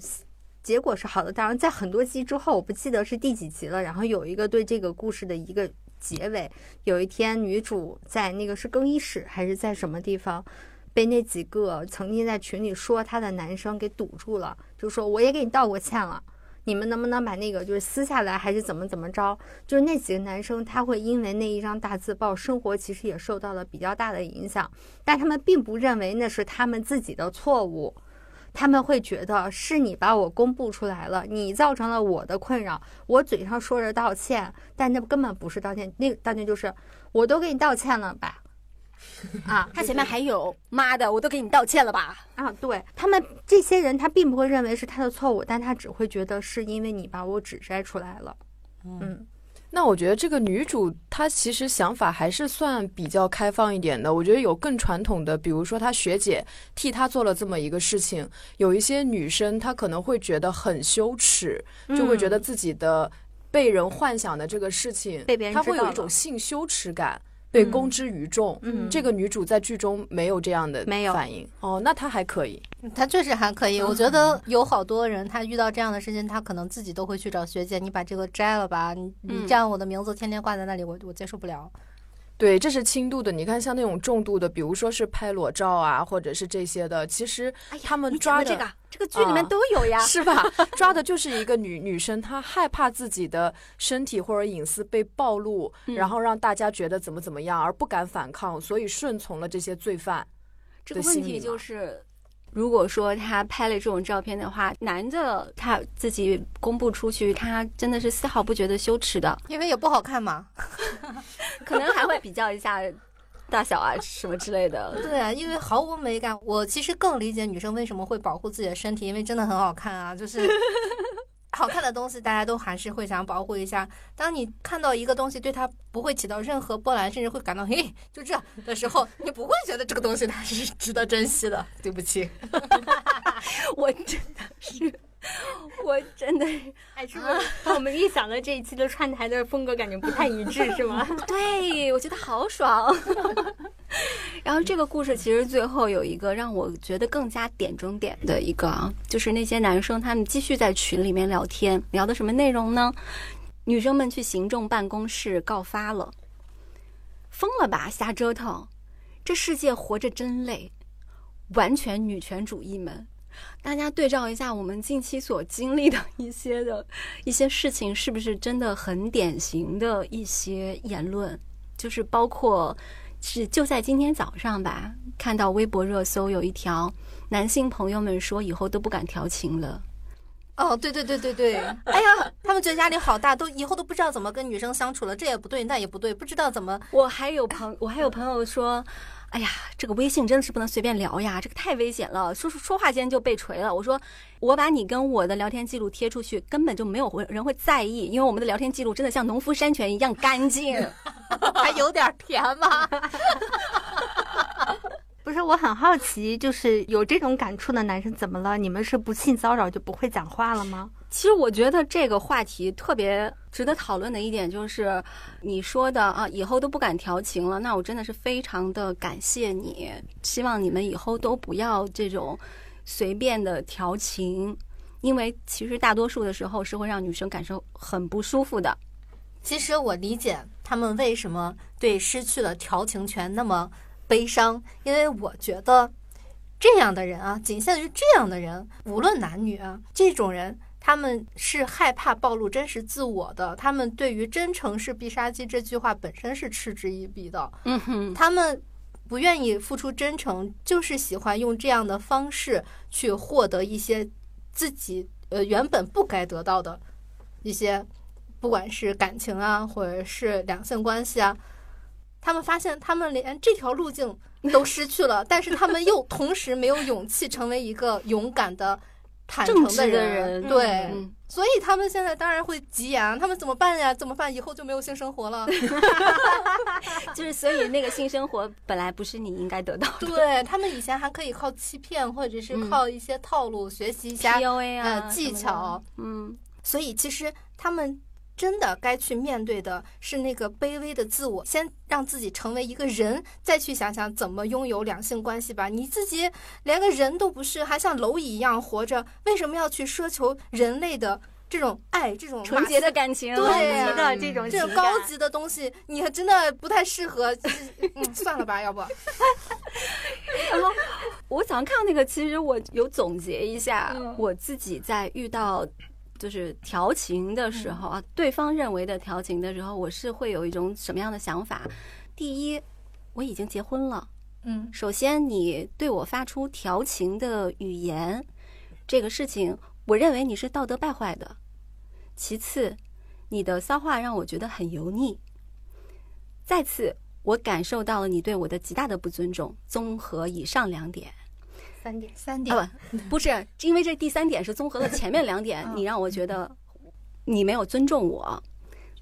结果是好的。当然，在很多集之后，我不记得是第几集了。然后有一个对这个故事的一个结尾。有一天，女主在那个是更衣室还是在什么地方，被那几个曾经在群里说她的男生给堵住了，就说我也给你道过歉了，你们能不能把那个就是撕下来，还是怎么怎么着？就是那几个男生，他会因为那一张大字报，生活其实也受到了比较大的影响，但他们并不认为那是他们自己的错误。他们会觉得是你把我公布出来了，你造成了我的困扰。我嘴上说着道歉，但那根本不是道歉，那道歉就是我都给你道歉了吧？啊，他前面还有妈的，我都给你道歉了吧？啊，对他们这些人，他并不会认为是他的错误，但他只会觉得是因为你把我指摘出来了。嗯。那我觉得这个女主她其实想法还是算比较开放一点的。我觉得有更传统的，比如说她学姐替她做了这么一个事情，有一些女生她可能会觉得很羞耻，就会觉得自己的被人幻想的这个事情，被别人她会有一种性羞耻感。被公之于众，嗯，这个女主在剧中没有这样的没有。反应。哦，那她还可以，她确实还可以。我觉得有好多人，她遇到这样的事情，她可能自己都会去找学姐，你把这个摘了吧，你你这样我的名字天天挂在那里，我我接受不了。对，这是轻度的。你看，像那种重度的，比如说是拍裸照啊，或者是这些的，其实他们抓这个，这个剧里面都有呀，是吧？抓的就是一个女女生，她害怕自己的身体或者隐私被暴露，然后让大家觉得怎么怎么样，而不敢反抗，所以顺从了这些罪犯。这个问题就是。如果说他拍了这种照片的话，男的他自己公布出去，他真的是丝毫不觉得羞耻的，因为也不好看嘛，可能还会比较一下大小啊什么之类的。对啊，因为毫无美感。我其实更理解女生为什么会保护自己的身体，因为真的很好看啊，就是。好看的东西，大家都还是会想保护一下。当你看到一个东西对它不会起到任何波澜，甚至会感到嘿，就这的时候，你不会觉得这个东西它是值得珍惜的。对不起，我真的是。我真的 哎，是不是和我们预想的这一期的串台的风格感觉不太一致，是吗？对，我觉得好爽。然后这个故事其实最后有一个让我觉得更加点中点的一个，就是那些男生他们继续在群里面聊天，聊的什么内容呢？女生们去行政办公室告发了，疯了吧，瞎折腾，这世界活着真累，完全女权主义们。大家对照一下我们近期所经历的一些的一些事情，是不是真的很典型的一些言论？就是包括是就在今天早上吧，看到微博热搜有一条男性朋友们说以后都不敢调情了。哦，对对对对对，哎呀，他们觉得压力好大，都以后都不知道怎么跟女生相处了，这也不对，那也不对，不知道怎么。我还有朋，我还有朋友说。哎呀，这个微信真的是不能随便聊呀，这个太危险了，说说话间就被锤了。我说，我把你跟我的聊天记录贴出去，根本就没有人会在意，因为我们的聊天记录真的像农夫山泉一样干净，还有点甜吗？不是，我很好奇，就是有这种感触的男生怎么了？你们是不性骚扰就不会讲话了吗？其实我觉得这个话题特别值得讨论的一点就是，你说的啊，以后都不敢调情了。那我真的是非常的感谢你，希望你们以后都不要这种随便的调情，因为其实大多数的时候是会让女生感受很不舒服的。其实我理解他们为什么对失去了调情权那么悲伤，因为我觉得这样的人啊，仅限于这样的人，无论男女啊，这种人。他们是害怕暴露真实自我的，他们对于“真诚是必杀技”这句话本身是嗤之以鼻的。嗯哼，他们不愿意付出真诚，就是喜欢用这样的方式去获得一些自己呃原本不该得到的一些，不管是感情啊，或者是两性关系啊。他们发现，他们连这条路径都失去了，但是他们又同时没有勇气成为一个勇敢的、坦诚的人。对，嗯，所以他们现在当然会急眼啊，他们怎么办呀？怎么办？以后就没有性生活了。就是所以那个性生活本来不是你应该得到的对他们以前还可以靠欺骗，或者是嗯靠一些套路学习一下、，PUA 啊呃技巧，嗯，所以其实他们真的该去面对的是那个卑微的自我，先让自己成为一个人，再去想想怎么拥有两性关系吧。你自己连个人都不是，还像蝼蚁一样活着，为什么要去奢求人类的这种爱、这种纯洁的感情，对高呀级的这种这种高级的东西，你还真的不太适合。嗯，算了吧，要不。然后我早上看到那个，其实我有总结一下，嗯我自己在遇到就是调情的时候啊，对方认为的调情的时候，我是会有一种什么样的想法？第一，我已经结婚了，嗯首先你对我发出调情的语言，这个事情，我认为你是道德败坏的。其次，你的骚话让我觉得很油腻。再次，我感受到了你对我的极大的不尊重。综合以上两点，三点。三点，啊不，不是，因为这第三点是综合了前面两点，你让我觉得你没有尊重我。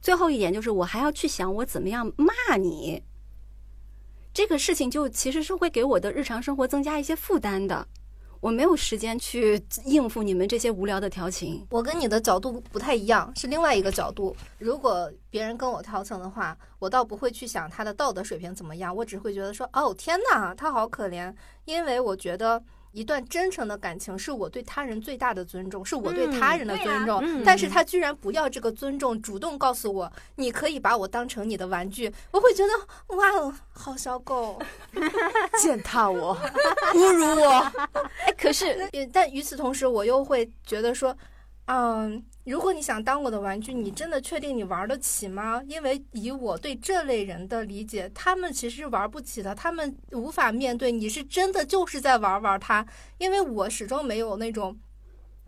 最后一点就是我还要去想我怎么样骂你，这个事情就其实是会给我的日常生活增加一些负担的。我没有时间去应付你们这些无聊的调情。我跟你的角度不太一样，是另外一个角度。如果别人跟我调情的话，我倒不会去想他的道德水平怎么样，我只会觉得说，哦天哪，他好可怜。因为我觉得一段真诚的感情是我对他人最大的尊重，是我对他人的尊重。嗯但是他居然不要这个尊重，主动告诉我，你可以把我当成你的玩具，我会觉得，哇哦，好小狗。践踏我，侮辱我。哎，可是呃但与此同时，我又会觉得说，嗯，如果你想当我的玩具，你真的确定你玩得起吗？因为以我对这类人的理解，他们其实是玩不起的，他们无法面对你是真的就是在玩玩他，因为我始终没有那种。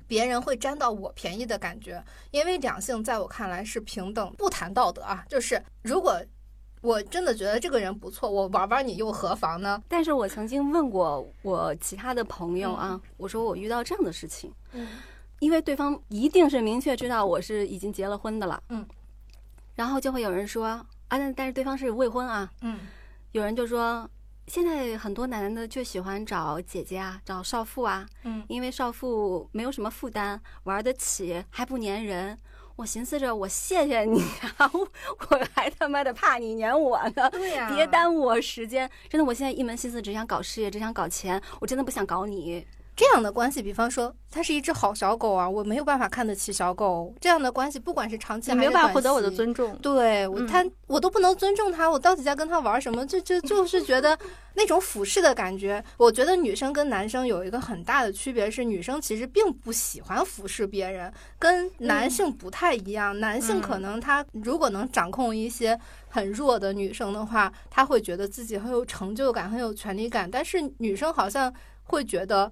别人会占到我便宜的感觉，因为两性在我看来是平等，不谈道德啊。就是如果我真的觉得这个人不错，我玩玩你又何妨呢？但是我曾经问过我其他的朋友啊，我说我遇到这样的事情，嗯因为对方一定是明确知道我是已经结了婚的了，嗯，然后就会有人说啊，但但是对方是未婚啊，嗯。有人就说现在很多男的就喜欢找姐姐啊，找少妇啊，嗯。因为少妇没有什么负担，玩得起，还不粘人。我寻思着，我谢谢你啊，我我还他妈的怕你粘我呢。对呀、别耽误我时间，真的，我现在一门心思只想搞事业，只想搞钱，我真的不想搞你。这样的关系，比方说，它是一只好小狗啊，我没有办法看得起小狗。这样的关系，不管是长期还是你没有办法获得我的尊重。对我，嗯他我都不能尊重他，我到底在跟他玩什么？就就 就是觉得那种俯视的感觉。我觉得女生跟男生有一个很大的区别是，女生其实并不喜欢俯视别人，跟男性不太一样。男性可能他如果能掌控一些很弱的女生的话，他会觉得自己很有成就感，很有权利感。但是女生好像会觉得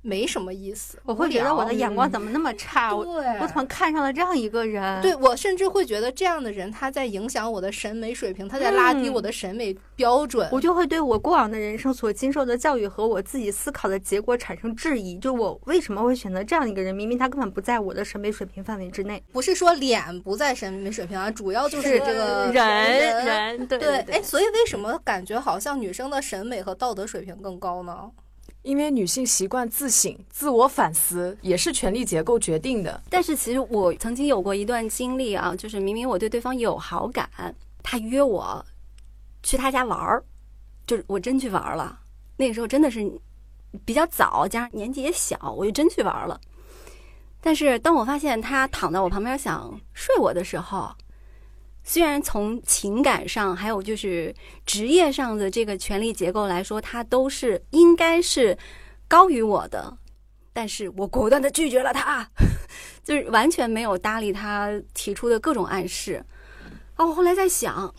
没什么意思，我会觉得我的眼光怎么那么差？我对，我怎么看上了这样一个人？对我甚至会觉得这样的人他在影响我的审美水平，他在拉低嗯我的审美标准。我就会对我过往的人生所经受的教育和我自己思考的结果产生质疑。就我为什么会选择这样一个人？明明他根本不在我的审美水平范围之内。不是说脸不在审美水平啊，主要就是这个人人对哎，所以为什么感觉好像女生的审美和道德水平更高呢？因为女性习惯自省、自我反思，也是权力结构决定的。但是其实我曾经有过一段经历啊，就是明明我对对方有好感，他约我去他家玩儿，就是我真去玩了。那个时候真的是比较早，加上年纪也小，我就真去玩了。但是当我发现他躺在我旁边想睡我的时候，虽然从情感上还有就是职业上的这个权力结构来说，他都是应该是高于我的，但是我果断的拒绝了他。就是完全没有搭理他提出的各种暗示。哦，我后来在想，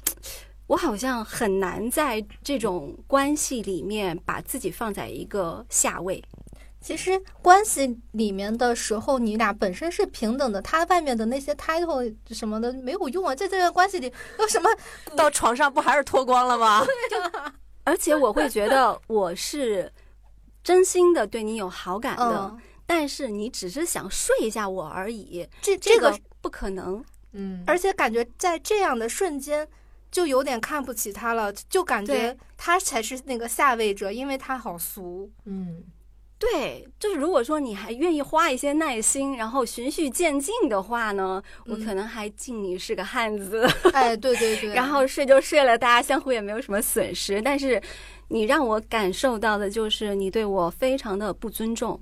我好像很难在这种关系里面把自己放在一个下位。其实关系里面的时候，你俩本身是平等的，他外面的那些 title 什么的没有用啊，在这段关系里有什么？到床上不还是脱光了吗？而且我会觉得我是真心的对你有好感的，嗯，但是你只是想睡一下我而已，这这个个不可能。嗯，而且感觉在这样的瞬间，就有点看不起他了，就感觉他才是那个下位者，因为他好俗。嗯，对，就是如果说你还愿意花一些耐心，然后循序渐进的话呢，我嗯可能还敬你是个汉子，哎，对对 对，然后睡就睡了，大家相互也没有什么损失。但是你让我感受到的就是你对我非常的不尊重，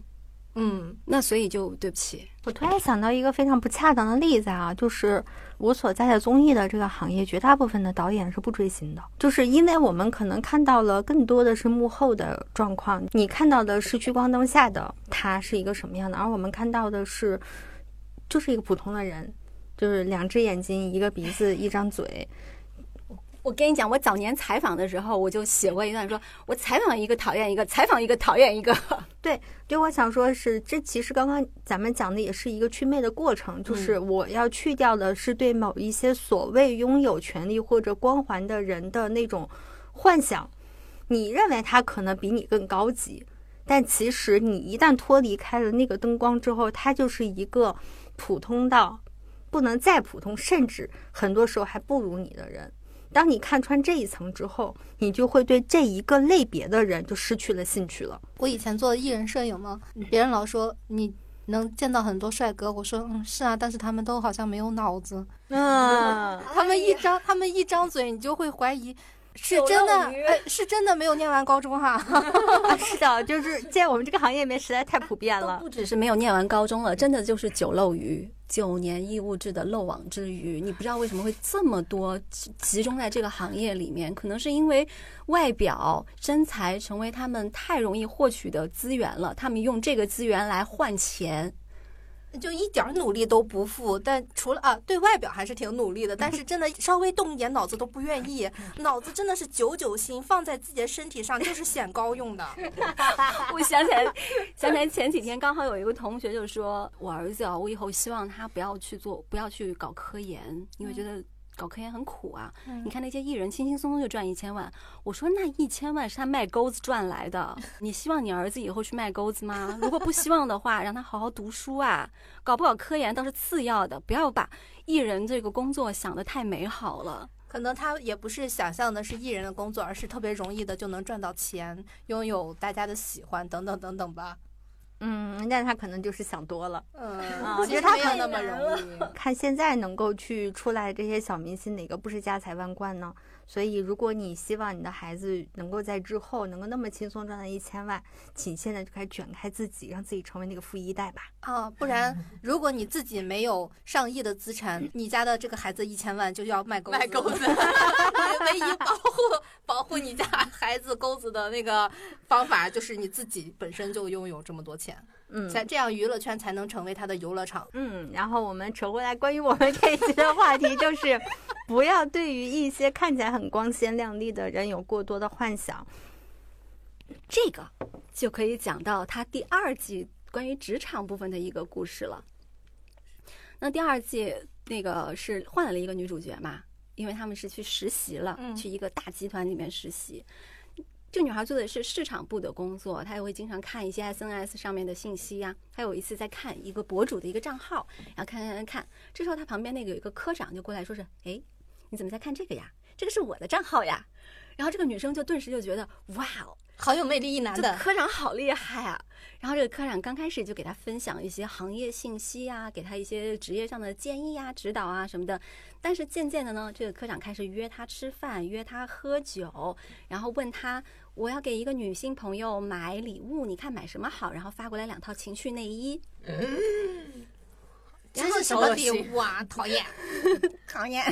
嗯那所以就对不起。我突然想到一个非常不恰当的例子啊，就是我所在的综艺的这个行业，绝大部分的导演是不追星的，就是因为我们可能看到了更多的是幕后的状况，你看到的是聚光灯下的他是一个什么样的，而我们看到的是就是一个普通的人，就是两只眼睛、一个鼻子、一张嘴，我跟你讲，我早年采访的时候，我就写过一段说，我采访一个讨厌一个，采访一个讨厌一个。对，我想说是，这其实刚刚咱们讲的也是一个祛魅的过程，就是我要去掉的是对某一些所谓拥有权利或者光环的人的那种幻想。你认为他可能比你更高级，但其实你一旦脱离开了那个灯光之后，他就是一个普通到不能再普通，甚至很多时候还不如你的人。当你看穿这一层之后，你就会对这一个类别的人就失去了兴趣了。我以前做艺人摄影嘛，别人老说你能见到很多帅哥，我说嗯是啊，但是他们都好像没有脑子，嗯，他们一张他们一张嘴，你就会怀疑。是真的，是真的没有念完高中哈。是的，就是在我们这个行业里面实在太普遍了。不只是没有念完高中了，真的就是九漏鱼，九年义务制的漏网之鱼。你不知道为什么会这么多集集中在这个行业里面，可能是因为外表、身材成为他们太容易获取的资源了，他们用这个资源来换钱。就一点儿努力都不付，但除了啊，对外表还是挺努力的，但是真的稍微动一点脑子都不愿意，脑子真的是九九新，放在自己的身体上就是显高用的。我想起来，想起来前几天刚好有一个同学就说，我儿子啊，我以后希望他不要去做，不要去搞科研，因为觉得搞科研很苦啊。你看那些艺人轻轻松松就赚一千万，我说那一千万是他卖钩子赚来的，你希望你儿子以后去卖钩子吗？如果不希望的话，让他好好读书啊，搞不搞科研倒是次要的，不要把艺人这个工作想得太美好了。可能他也不是想象的是艺人的工作，而是特别容易的就能赚到钱，拥有大家的喜欢等等等等吧。嗯，那他可能就是想多了。嗯，啊 其实没有觉得他可那么容易。看现在能够去出来这些小明星，哪个不是家财万贯呢？所以，如果你希望你的孩子能够在之后能够那么轻松赚到一千万，请现在就开始卷开自己，让自己成为那个富一代吧。啊，不然如果你自己没有上亿的资产，你家的这个孩子一千万就要卖钩子。卖钩子 唯一保护保护你家孩子钩子的那个方法，就是你自己本身就拥有这么多钱，嗯才这样娱乐圈才能成为他的游乐场。嗯，然后我们扯回来，关于我们这一期的话题就是，不要对于一些看起来很光鲜亮丽的人有过多的幻想。这个就可以讲到他第二季关于职场部分的一个故事了。那第二季那个是换了一个女主角嘛，因为他们是去实习了，嗯去一个大集团里面实习。这女孩做的是市场部的工作，她也会经常看一些 SNS 上面的信息呀、她有一次在看一个博主的一个账号，然后看看看看，这时候她旁边那个有一个科长就过来说是：“哎，你怎么在看这个呀？这个是我的账号呀。”然后这个女生就顿时就觉得：“哇哦，好有魅力一男的，科长好厉害啊！然后这个科长刚开始就给他分享一些行业信息啊，给他一些职业上的建议啊、指导啊什么的。但是渐渐的呢，这个科长开始约他吃饭，约他喝酒，然后问他我要给一个女性朋友买礼物，你看买什么好？然后发过来两套情趣内衣。这是什么礼物啊？讨厌！讨厌。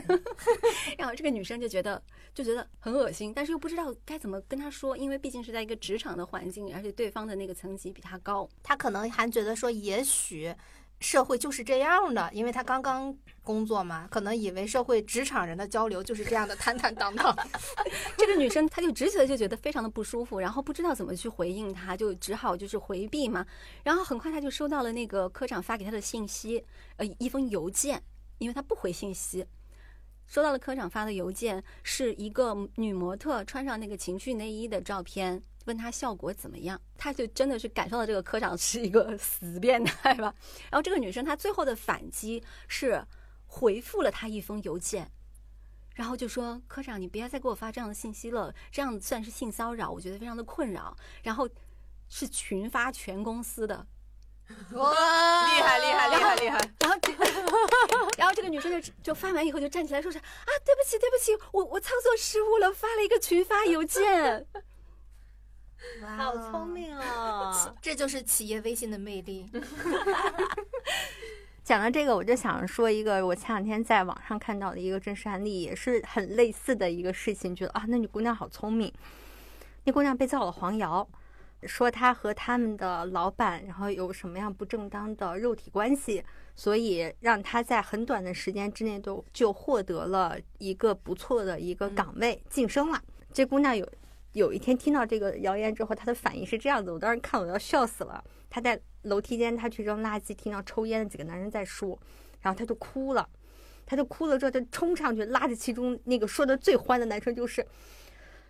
然后这个女生就觉得就觉得很恶心，但是又不知道该怎么跟他说，因为毕竟是在一个职场的环境，而且对方的那个层级比他高。他可能还觉得说，也许社会就是这样的，因为他刚刚工作嘛，可能以为社会职场人的交流就是这样的坦坦荡荡。这个女生她就直觉就觉得非常的不舒服，然后不知道怎么去回应他，就只好就是回避嘛。然后很快她就收到了那个科长发给她的信息，呃，一封邮件，因为她不回信息。收到了科长发的邮件，是一个女模特穿上那个情趣内衣的照片，问她效果怎么样。她就真的是感受到这个科长是一个 死变态吧。然后这个女生她最后的反击是回复了他一封邮件，然后就说：“科长，你不要再给我发这样的信息了，这样算是性骚扰，我觉得非常的困扰。”然后是群发全公司的，哇，厉害厉害厉害厉害！然后这，然后这个女生就就发完以后就站起来说是啊，对不起对不起，我我操作失误了，发了一个群发邮件。好聪明哦！这就是企业微信的魅力。讲到这个，我就想说一个我前两天在网上看到的一个真实案例，也是很类似的一个事情。觉得啊，那女姑娘好聪明。那姑娘被造了黄谣，说他和他们的老板，然后有什么样不正当的肉体关系，所以让他在很短的时间之内都就获得了一个不错的一个岗位，晋升了。这姑娘有有一天听到这个谣言之后，她的反应是这样子，我当时看我要笑死了。她在楼梯间，她去扔垃圾，听到抽烟的几个男人在说，然后她就哭了，她就哭了之后，她冲上去拉着其中那个说的最欢的男生，就是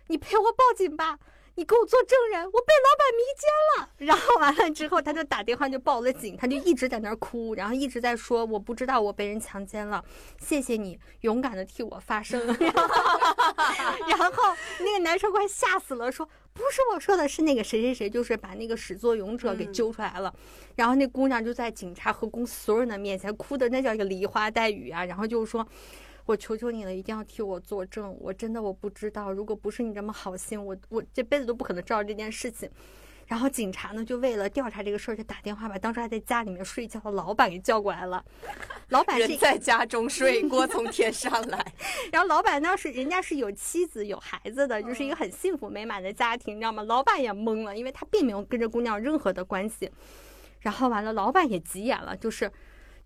你陪我报警吧，你给我做证人，我被老板迷奸了。然后完了之后，他就打电话就报了警，他就一直在那儿哭，然后一直在说我不知道我被人强奸了，谢谢你勇敢的替我发声。然后然后那个男生快吓死了，说不是我说的，是那个谁谁谁，就是把那个始作俑者给揪出来了。然后那姑娘就在警察和公司所有人的面前哭的那叫一个梨花带雨啊，然后就是说。我求求你了，一定要替我作证！我真的我不知道，如果不是你这么好心，我我这辈子都不可能知道这件事情。然后警察呢，就为了调查这个事儿，就打电话把当时还在家里面睡觉的老板给叫过来了。老板是人在家中睡，锅从天上来。然后老板当时人家是有妻子有孩子的，就是一个很幸福美满的家庭，你知道吗？老板也懵了，因为他并没有跟这姑娘任何的关系。然后完了，老板也急眼了，就是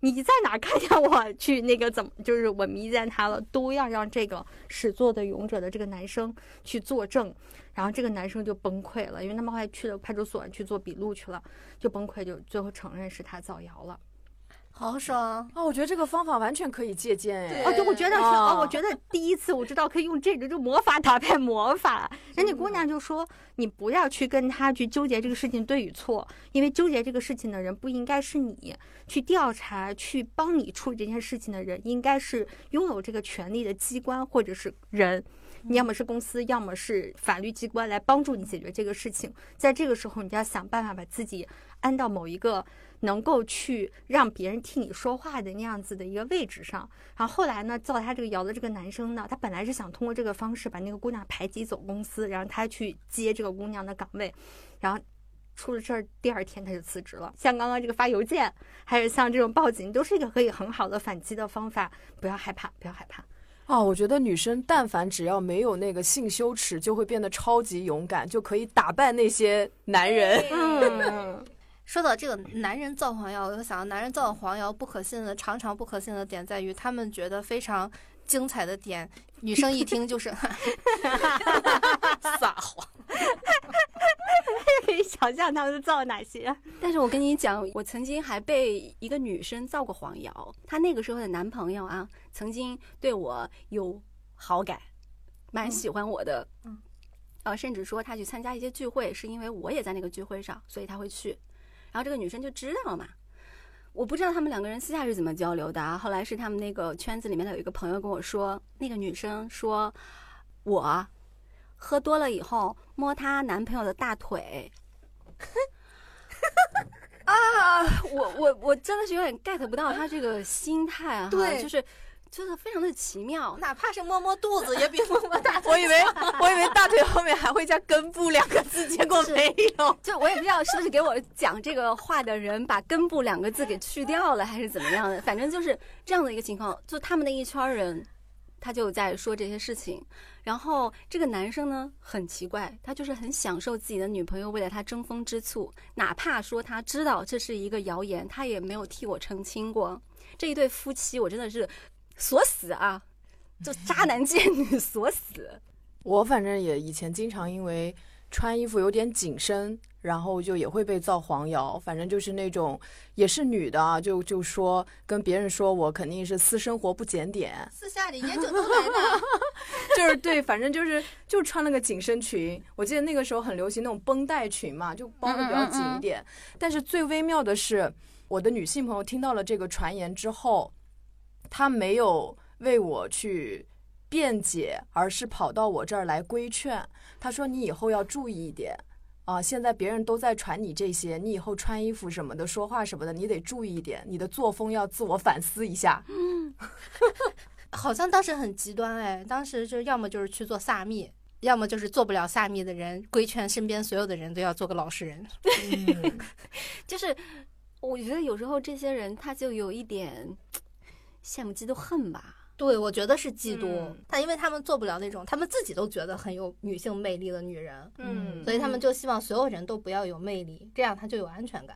你在哪看见我去那个怎么，就是我迷奸他了，都要让这个始作的俑者的这个男生去作证。然后这个男生就崩溃了，因为他们后来去了派出所去做笔录去了，就崩溃，就最后承认是他造谣了。好爽！啊，我觉得这个方法完全可以借鉴哎。哦，对，我觉得挺哦哦，我觉得第一次我知道可以用这个，就魔法打败魔法。人家姑娘就说，你不要去跟他去纠结这个事情对与错，因为纠结这个事情的人不应该是你，去调查、去帮你处理这件事情的人，应该是拥有这个权利的机关或者是人。你要么是公司，要么是法律机关来帮助你解决这个事情。在这个时候，你就要想办法把自己安到某一个能够去让别人替你说话的那样子的一个位置上。然后后来呢，造他这个谣的这个男生呢，他本来是想通过这个方式把那个姑娘排挤走公司，然后他去接这个姑娘的岗位，然后。出了事儿，第二天他就辞职了。像刚刚这个发邮件，还有像这种报警，都是一个可以很好的反击的方法。不要害怕，不要害怕。哦，我觉得女生但凡只要没有那个性羞耻，就会变得超级勇敢，就可以打败那些男人。嗯，说到这个男人造黄谣，我就想到男人造黄谣不可信的，常常不可信的点在于他们觉得非常精彩的点，女生一听就是撒谎。可以想象他们造哪些。但是我跟你讲，我曾经还被一个女生造过黄谣。她那个时候的男朋友啊，曾经对我有好感，蛮喜欢我的。嗯，呃，甚至说他去参加一些聚会，是因为我也在那个聚会上，所以他会去。然后这个女生就知道了嘛。我不知道他们两个人私下是怎么交流的啊。后来是他们那个圈子里面的有一个朋友跟我说，那个女生说，我喝多了以后摸她男朋友的大腿。啊，我我我真的是有点 get 不到她这个心态啊，对就是就是非常的奇妙。哪怕是摸摸肚子，也比摸摸大腿。我以为我以为大腿后面还会加根部两个字，结果没有。就我也不知道是不是给我讲这个话的人把根部两个字给去掉了，还是怎么样的，反正就是这样的一个情况。就他们那一圈人，他就在说这些事情。然后这个男生呢很奇怪，他就是很享受自己的女朋友为了他争风吃醋，哪怕说他知道这是一个谣言，他也没有替我澄清过。这一对夫妻，我真的是锁死啊！就渣男贱女 锁死。我反正也以前经常因为穿衣服有点紧身，然后就也会被造黄谣。反正就是那种也是女的啊，就就说跟别人说我肯定是私生活不检点，私下里烟酒都来的。就是对，反正就是就穿了个紧身裙。我记得那个时候很流行那种绷带裙嘛，就包的比较紧一点。但是最微妙的是，我的女性朋友听到了这个传言之后，她没有为我去辩解，而是跑到我这儿来规劝。他说：“你以后要注意一点啊！现在别人都在传你这些，你以后穿衣服什么的、说话什么的，你得注意一点，你的作风要自我反思一下。”嗯好像当时很极端哎，当时就要么就是去做萨密，要么就是做不了萨密的人规劝身边所有的人都要做个老实人。就是我觉得有时候这些人他就有一点羡慕嫉妒恨吧。对，我觉得是嫉妒嗯，但因为他们做不了那种他们自己都觉得很有女性魅力的女人，嗯所以他们就希望所有人都不要有魅力，这样他就有安全感。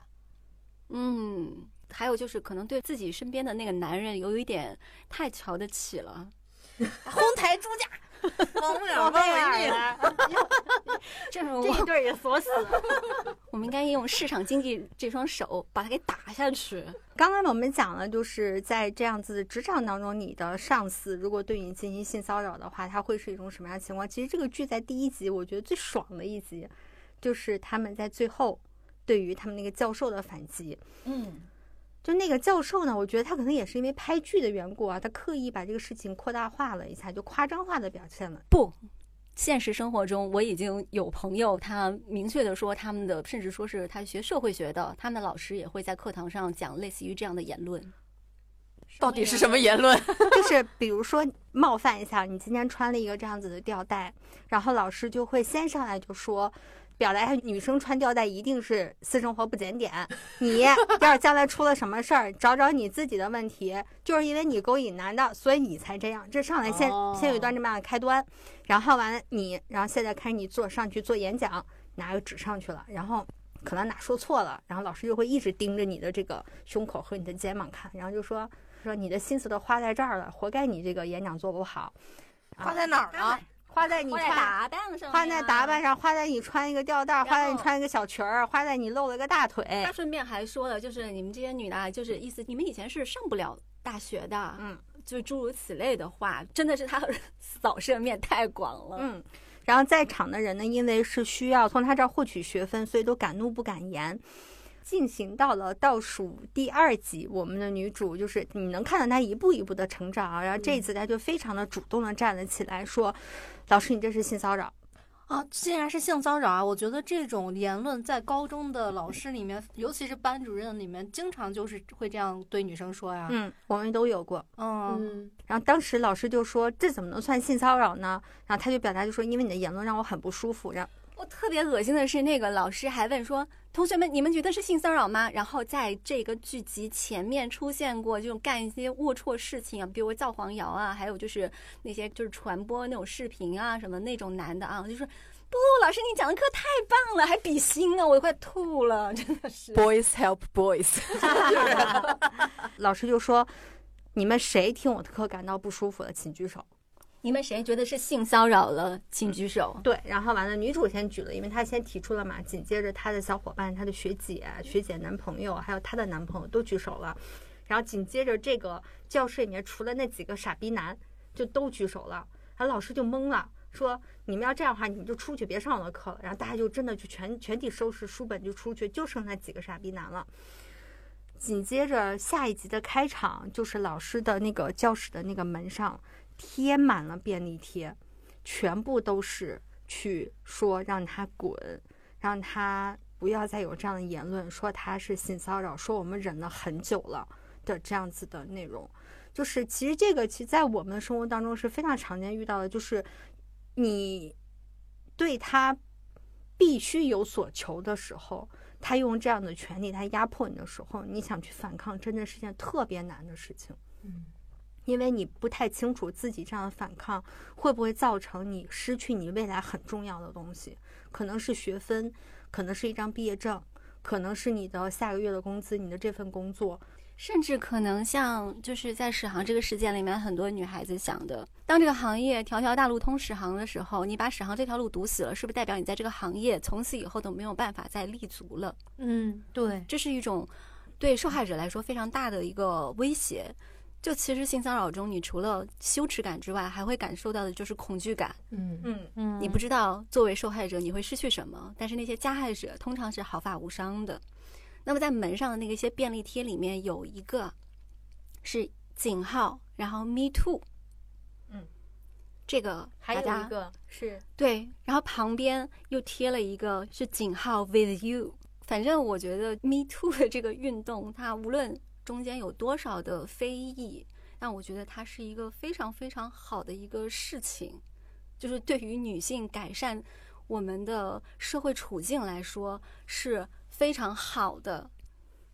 嗯，还有就是可能对自己身边的那个男人有一点太瞧得起了。哄抬猪价，疯了疯了，这种这一对也锁死了。我们应该用市场经济这双手把它给打下去。刚刚我们讲了，就是在这样子的职场当中，你的上司如果对你进行性骚扰的话，他会是一种什么样的情况？其实这个剧在第一集，我觉得最爽的一集，就是他们在最后对于他们那个教授的反击。嗯，就那个教授呢，我觉得他可能也是因为拍剧的缘故啊，他刻意把这个事情扩大化了一下，就夸张化的表现了。不，现实生活中我已经有朋友，他明确的说，他们的甚至说是他学社会学的，他们的老师也会在课堂上讲类似于这样的言论。到底是什么言论？就是比如说冒犯一下，你今天穿了一个这样子的吊带，然后老师就会先上来就说。表达一下女生穿吊带一定是私生活不检点，你要是将来出了什么事儿，找找你自己的问题，就是因为你勾引男的，所以你才这样。这上来先、哦先有一段这么样的开端，然后完了你，然后现在开始你做上去做演讲，拿个纸上去了，然后可能哪说错了，然后老师就会一直盯着你的这个胸口和你的肩膀看，然后就说说你的心思都花在这儿了，活该你这个演讲做不好。花在哪儿了？花在你穿，打扮上，花在打扮。上，花在你穿一个吊带，花在你穿一个小裙儿，花在你露了个大腿他。顺便还说了，就是你们这些女的啊，就是意思你们以前是上不了大学的，嗯，就诸如此类的话，真的是他 扫射面太广了。嗯，然后在场的人呢，因为是需要从他这儿获取学分，所以都敢怒不敢言。进行到了倒数第二集，我们的女主就是你能看到她一步一步的成长啊，然后这一次她就非常的主动的站了起来，说：“老师，你这是性骚扰。啊，竟然是性骚扰啊！我觉得这种言论在高中的老师里面，尤其是班主任里面，经常就是会这样对女生说呀。嗯，我们都有过。嗯，嗯，然后当时老师就说：“这怎么能算性骚扰呢？”然后他就表达就说：“因为你的言论让我很不舒服。”然后我特别恶心的是，那个老师还问说：“同学们，你们觉得是性骚扰吗？”然后在这个剧集前面出现过这种干一些龌龊事情啊，比如造黄谣啊，还有就是那些就是传播那种视频啊什么那种男的啊，就说不，老师你讲的课太棒了，还比心啊，我快吐了，真的是。Boys help boys，老师就说：“你们谁听我的课感到不舒服的，请举手。你们谁觉得是性骚扰了，请举手”。对，然后完了，女主先举了，因为她先提出了嘛。紧接着，她的小伙伴、她的学姐、学姐男朋友，还有她的男朋友都举手了。然后紧接着，这个教室里面除了那几个傻逼男，就都举手了。然后老师就懵了，说：“你们要这样的话，你们就出去，别上我的课了。”然后大家就真的就全全体收拾书本就出去，就剩那几个傻逼男了。紧接着下一集的开场就是老师的那个教室的那个门上贴满了便利贴，全部都是去说让他滚，让他不要再有这样的言论，说他是性骚扰，说我们忍了很久了的这样子的内容。就是其实这个其实在我们的生活当中是非常常见遇到的，就是你对他必须有所求的时候，他用这样的权利他压迫你的时候，你想去反抗，真的是件特别难的事情。嗯，因为你不太清楚自己这样的反抗会不会造成你失去你未来很重要的东西，可能是学分，可能是一张毕业证，可能是你的下个月的工资，你的这份工作。甚至可能像就是在史航这个事件里面，很多女孩子想的，当这个行业条条大路通史航的时候，你把史航这条路堵死了，是不是代表你在这个行业从此以后都没有办法再立足了？嗯，对，这是一种对受害者来说非常大的一个威胁。就其实性骚扰中，你除了羞耻感之外，还会感受到的就是恐惧感。嗯嗯嗯，你不知道作为受害者你会失去什么，但是那些加害者通常是毫发无伤的。那么在门上的那个一些便利贴里面有一个是井号，然后 Me Too，嗯，这个还有一个是对，然后旁边又贴了一个是井号 With You。反正我觉得 Me Too 的这个运动，它无论中间有多少的非议，但我觉得它是一个非常非常好的一个事情，就是对于女性改善我们的社会处境来说是非常好的。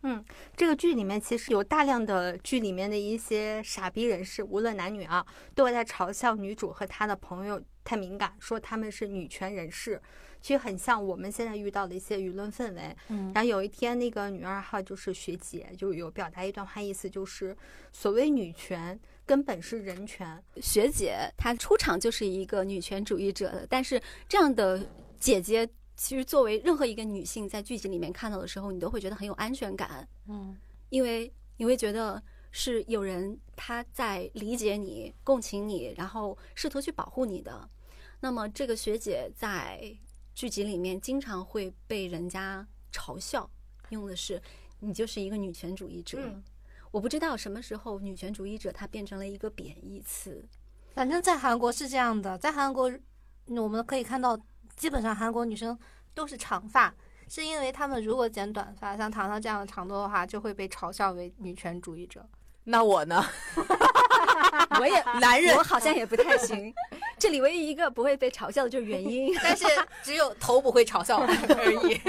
嗯这个剧里面其实有大量的剧里面的一些傻逼人士，无论男女啊，都会在嘲笑女主和她的朋友太敏感，说他们是女权人士，其实很像我们现在遇到的一些舆论氛围。嗯然后有一天，那个女二号就是学姐，就有表达一段话，意思就是所谓女权根本是人权。学姐她出场就是一个女权主义者的，但是这样的姐姐，其实作为任何一个女性在剧集里面看到的时候，你都会觉得很有安全感，嗯因为你会觉得是有人她在理解你、共情你，然后试图去保护你的。那么这个学姐在剧集里面经常会被人家嘲笑，用的是你就是一个女权主义者。嗯我不知道什么时候女权主义者它变成了一个贬义词。反正在韩国是这样的，在韩国嗯我们可以看到，基本上韩国女生都是长发，是因为她们如果剪短发，像糖糖这样的长度的话，就会被嘲笑为女权主义者。那我呢？我也 男人我好像也不太行。这里唯一一个不会被嘲笑的就是原因，但是只有头不会嘲笑而已。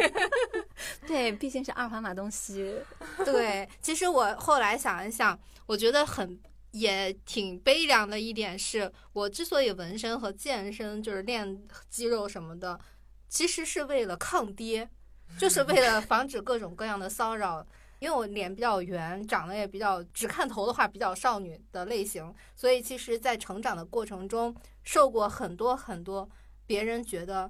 对，毕竟是二环马东西。对，其实我后来想一想，我觉得很也挺悲凉的一点是，我之所以纹身和健身，就是练肌肉什么的，其实是为了抗爹，就是为了防止各种各样的骚扰。因为我脸比较圆，长得也比较只看头的话比较少女的类型，所以其实，在成长的过程中受过很多很多别人觉得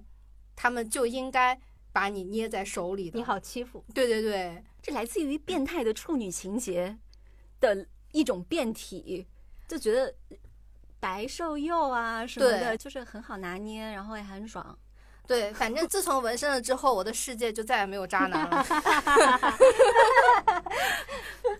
他们就应该把你捏在手里的。你，好欺负，对对对，这来自于变态的处女情节的一种变体，就觉得白瘦幼啊什么的，就是很好拿捏，然后也很爽。对，反正自从纹身了之后，我的世界就再也没有渣男了。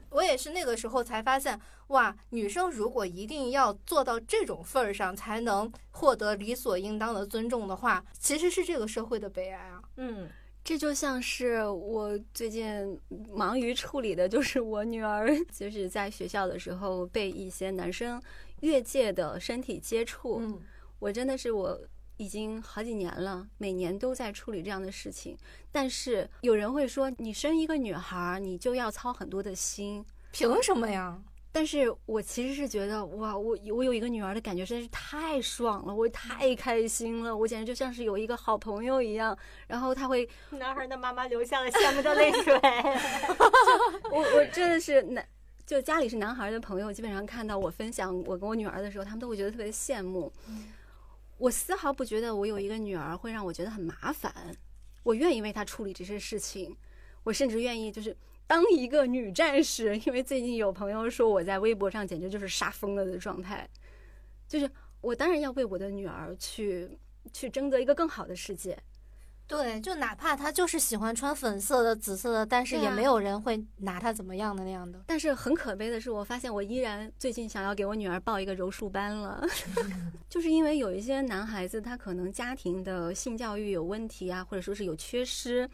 我也是那个时候才发现，哇，女生如果一定要做到这种份儿上，才能获得理所应当的尊重的话，其实是这个社会的悲哀啊。嗯，这就像是我最近忙于处理的，就是我女儿就是在学校的时候被一些男生越界的身体接触，嗯，我真的是我已经好几年了，每年都在处理这样的事情。但是有人会说，你生一个女孩，你就要操很多的心。凭什么呀？但是我其实是觉得，哇，我我有一个女儿的感觉实在是太爽了，我太开心了，我简直就像是有一个好朋友一样。然后她会，男孩的妈妈流下了羡慕的泪水。我我真的是男，就家里是男孩的朋友，基本上看到我分享我跟我女儿的时候，他们都会觉得特别羡慕。我丝毫不觉得我有一个女儿会让我觉得很麻烦，我愿意为她处理这些事情，我甚至愿意就是当一个女战士。因为最近有朋友说我在微博上简直就是杀疯了的状态，就是我当然要为我的女儿去去争得一个更好的世界。对，就哪怕他就是喜欢穿粉色的、紫色的，但是也没有人会拿他怎么样的那样的。但是很可悲的是，我发现我依然最近想要给我女儿报一个柔术班了，就是因为有一些男孩子他可能家庭的性教育有问题啊，或者说是有缺失，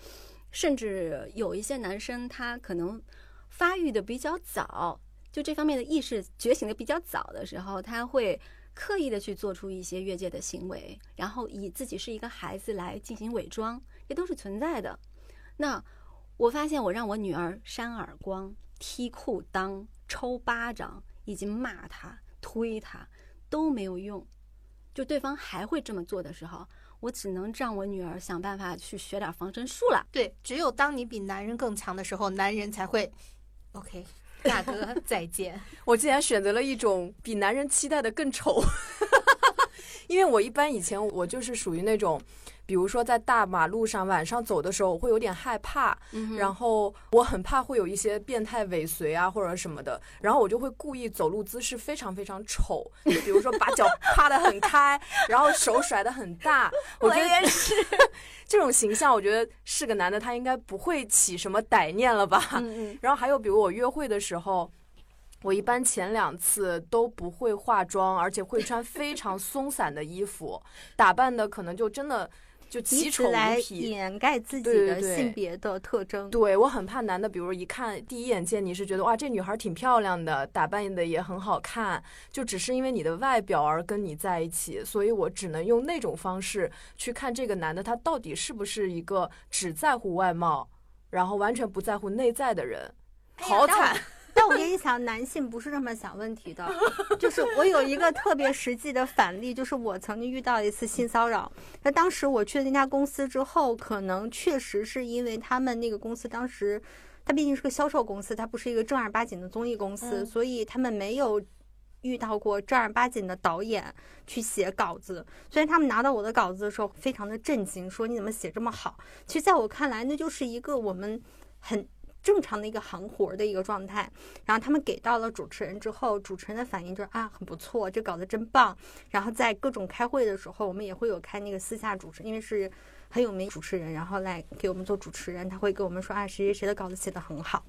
甚至有一些男生他可能发育的比较早，就这方面的意识觉醒的比较早的时候，他会刻意的去做出一些越界的行为，然后以自己是一个孩子来进行伪装，这都是存在的。那我发现，我让我女儿扇耳光、踢裤裆、抽巴掌以及骂她，推他都没有用，就对方还会这么做的时候，我只能让我女儿想办法去学点防身术了。对，只有当你比男人更强的时候，男人才会 OK。大哥，再见。我竟然选择了一种比男人期待的更丑，因为我一般以前我就是属于那种。比如说，在大马路上晚上走的时候，我会有点害怕，然后我很怕会有一些变态尾随啊或者什么的，然后我就会故意走路姿势非常非常丑，比如说把脚趴得很开，然后手甩得很大。我觉得也是 这种形象，我觉得是个男的，他应该不会起什么歹念了吧？嗯嗯。然后还有，比如我约会的时候。我一般前两次都不会化妆，而且会穿非常松散的衣服，打扮的可能就真的就奇丑无比，掩盖自己的性别的特征。对我很怕男的，比如一看第一眼见你是觉得哇这女孩挺漂亮的，打扮的也很好看，就只是因为你的外表而跟你在一起，所以我只能用那种方式去看这个男的他到底是不是一个只在乎外貌，然后完全不在乎内在的人，好惨。但我跟你讲，男性不是这么想问题的。就是我有一个特别实际的反例，就是我曾经遇到一次性骚扰。那当时我去了那家公司之后，可能确实是因为他们那个公司当时，它毕竟是个销售公司，它不是一个正儿八经的综艺公司，所以他们没有遇到过正儿八经的导演去写稿子。所以他们拿到我的稿子的时候，非常的震惊，说你怎么写这么好？其实在我看来，那就是一个我们很。正常的一个行活的一个状态，然后他们给到了主持人之后，主持人的反应就是啊，很不错，这稿子真棒。然后在各种开会的时候，我们也会有开那个私下主持，因为是很有名主持人，然后来给我们做主持人，他会跟我们说啊，谁谁谁的稿子写的很好。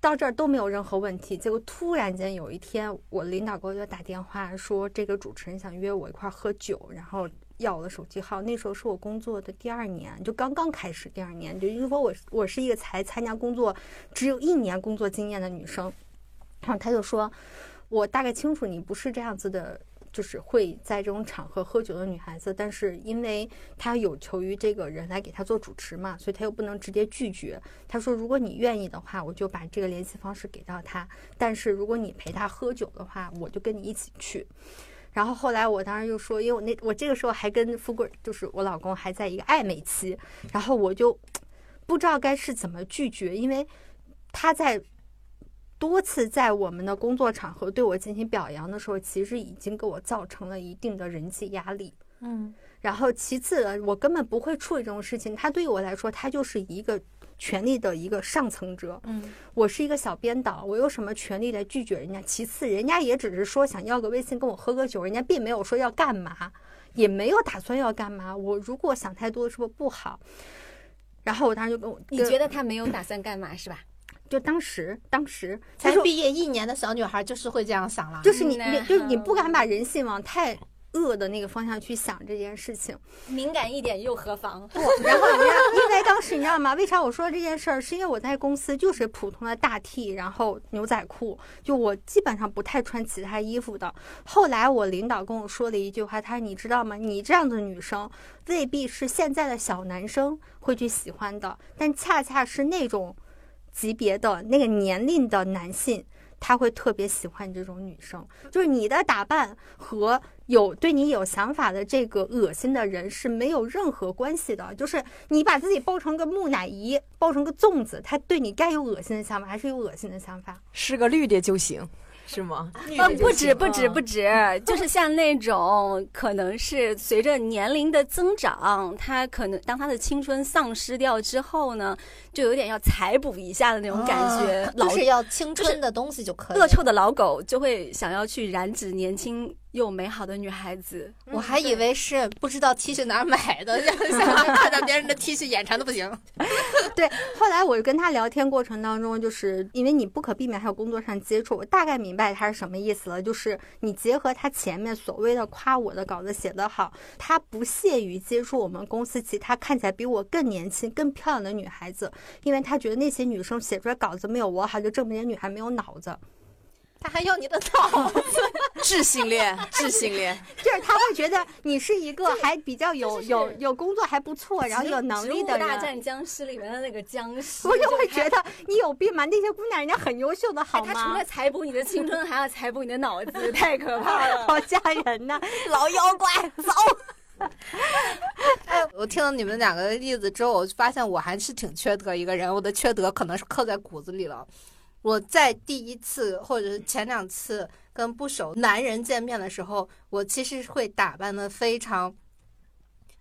到这儿都没有任何问题，结果突然间有一天，我领导给我打电话说，这个主持人想约我一块儿喝酒，然后。要我的手机号，那时候是我工作的第二年，就刚刚开始第二年，就如果我我是一个才参加工作只有一年工作经验的女生，然后他就说，我大概清楚你不是这样子的，就是会在这种场合喝酒的女孩子，但是因为他有求于这个人来给他做主持嘛，所以他又不能直接拒绝。他说，如果你愿意的话，我就把这个联系方式给到他，但是如果你陪他喝酒的话，我就跟你一起去。然后后来我当时就说，因为我那我这个时候还跟富贵，就是我老公还在一个暧昧期，然后我就不知道该是怎么拒绝，因为他在多次在我们的工作场合对我进行表扬的时候，其实已经给我造成了一定的人际压力。嗯，然后其次，我根本不会处理这种事情，他对于我来说，他就是一个。权力的一个上层者，嗯，我是一个小编导，我有什么权利来拒绝人家？其次，人家也只是说想要个微信跟我喝个酒，人家并没有说要干嘛，也没有打算要干嘛。我如果想太多，是不是不好？然后我当时就跟我，你觉得他没有打算干嘛是吧？就当时，当时才毕业一年的小女孩就是会这样想了，就是你，你就是你不敢把人性往太。恶的那个方向去想这件事情，敏感一点又何妨？不，然后人家因为当时你知道吗？为啥我说这件事儿？是因为我在公司就是普通的大 T，然后牛仔裤，就我基本上不太穿其他衣服的。后来我领导跟我说了一句话，他说：“你知道吗？你这样的女生未必是现在的小男生会去喜欢的，但恰恰是那种级别的那个年龄的男性。”他会特别喜欢你这种女生，就是你的打扮和有对你有想法的这个恶心的人是没有任何关系的。就是你把自己包成个木乃伊，包成个粽子，他对你该有恶心的想法还是有恶心的想法，是个绿的就行。是吗？呃，不止，不止，不止，就是像那种，可能是随着年龄的增长，他可能当他的青春丧失掉之后呢，就有点要采补一下的那种感觉，就是要青春的东西就可以。恶臭的老狗就会想要去染指年轻。又美好的女孩子，我还以为是不知道 T 恤哪儿买的，看到别人的 T 恤眼馋的不行。对，后来我跟他聊天过程当中，就是因为你不可避免还有工作上接触，我大概明白他是什么意思了。就是你结合他前面所谓的夸我的稿子写得好，他不屑于接触我们公司其他看起来比我更年轻、更漂亮的女孩子，因为他觉得那些女生写出来稿子没有我好，就证明女孩没有脑子。他还要你的脑子，智性恋，智性恋，就是他会觉得你是一个还比较有有有工作还不错，然后有能力的植物大。战僵尸里面的那个僵尸，我就会觉得你有病吗？那些姑娘人家很优秀的好吗他除了？采补你的青春，还要采补你的脑子，太可怕了。好吓人呐！老妖怪，走！哎，我听了你们两个的例子之后，我发现我还是挺缺德一个人。我的缺德可能是刻在骨子里了。我在第一次或者是前两次跟不熟男人见面的时候，我其实会打扮的非常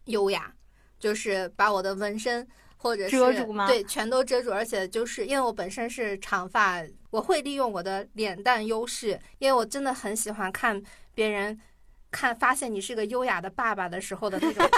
优雅，就是把我的纹身或者是遮住吗对，全都遮住。而且就是因为我本身是长发，我会利用我的脸蛋优势，因为我真的很喜欢看别人。看，发现你是个优雅的爸爸的时候的那种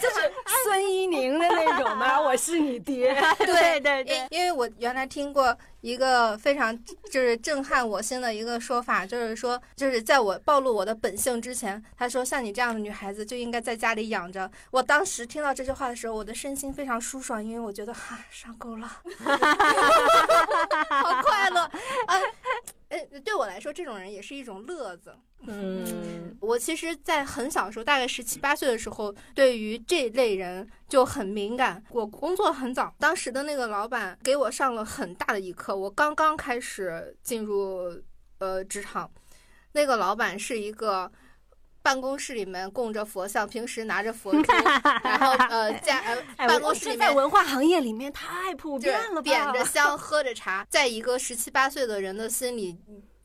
就是孙一宁的那种吗？我是你爹。对对对因，因为我原来听过一个非常就是震撼我心的一个说法，就是说，就是在我暴露我的本性之前，他说像你这样的女孩子就应该在家里养着。我当时听到这句话的时候，我的身心非常舒爽，因为我觉得哈上钩了，好快乐。哎，哎，对我来说，这种人也是一种乐子。嗯，我其实，在很小的时候，大概十七八岁的时候，对于这类人就很敏感。我工作很早，当时的那个老板给我上了很大的一课。我刚刚开始进入呃职场，那个老板是一个办公室里面供着佛像，平时拿着佛珠，然后呃家呃 哎办公室里面文化行业里面太普遍了吧？点着香喝着茶，在一个十七八岁的人的心里，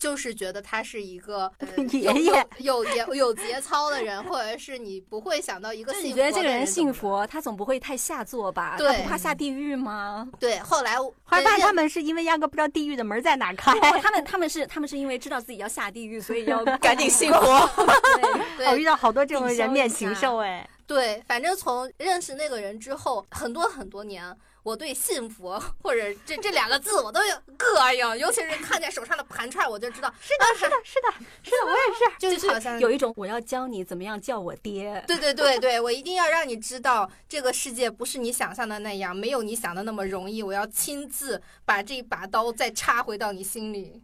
就是觉得他是一个、呃、爷有爷有有有节操的人，或者是你不会想到一个就信佛你觉得这个人信佛，他总不会太下作吧？对他不怕下地狱吗？对，后来后来发现他们是因为压根不知道地狱的门在哪开。他们他们是他们是因为知道自己要下地狱，所以要 赶紧 信佛。对，我遇对到好多这种人面禽兽哎，对，反正从认识那个人之后，很多很多年。我对信佛或者这这两个字我都有膈应，尤其是看见手上的盘串，我就知道是的，是的，是的，是的，我也是。就就是好像有一种我要教你怎么样叫我爹。对对对对，我一定要让你知道，这个世界不是你想象的那样，没有你想的那么容易。我要亲自把这把刀再插回到你心里。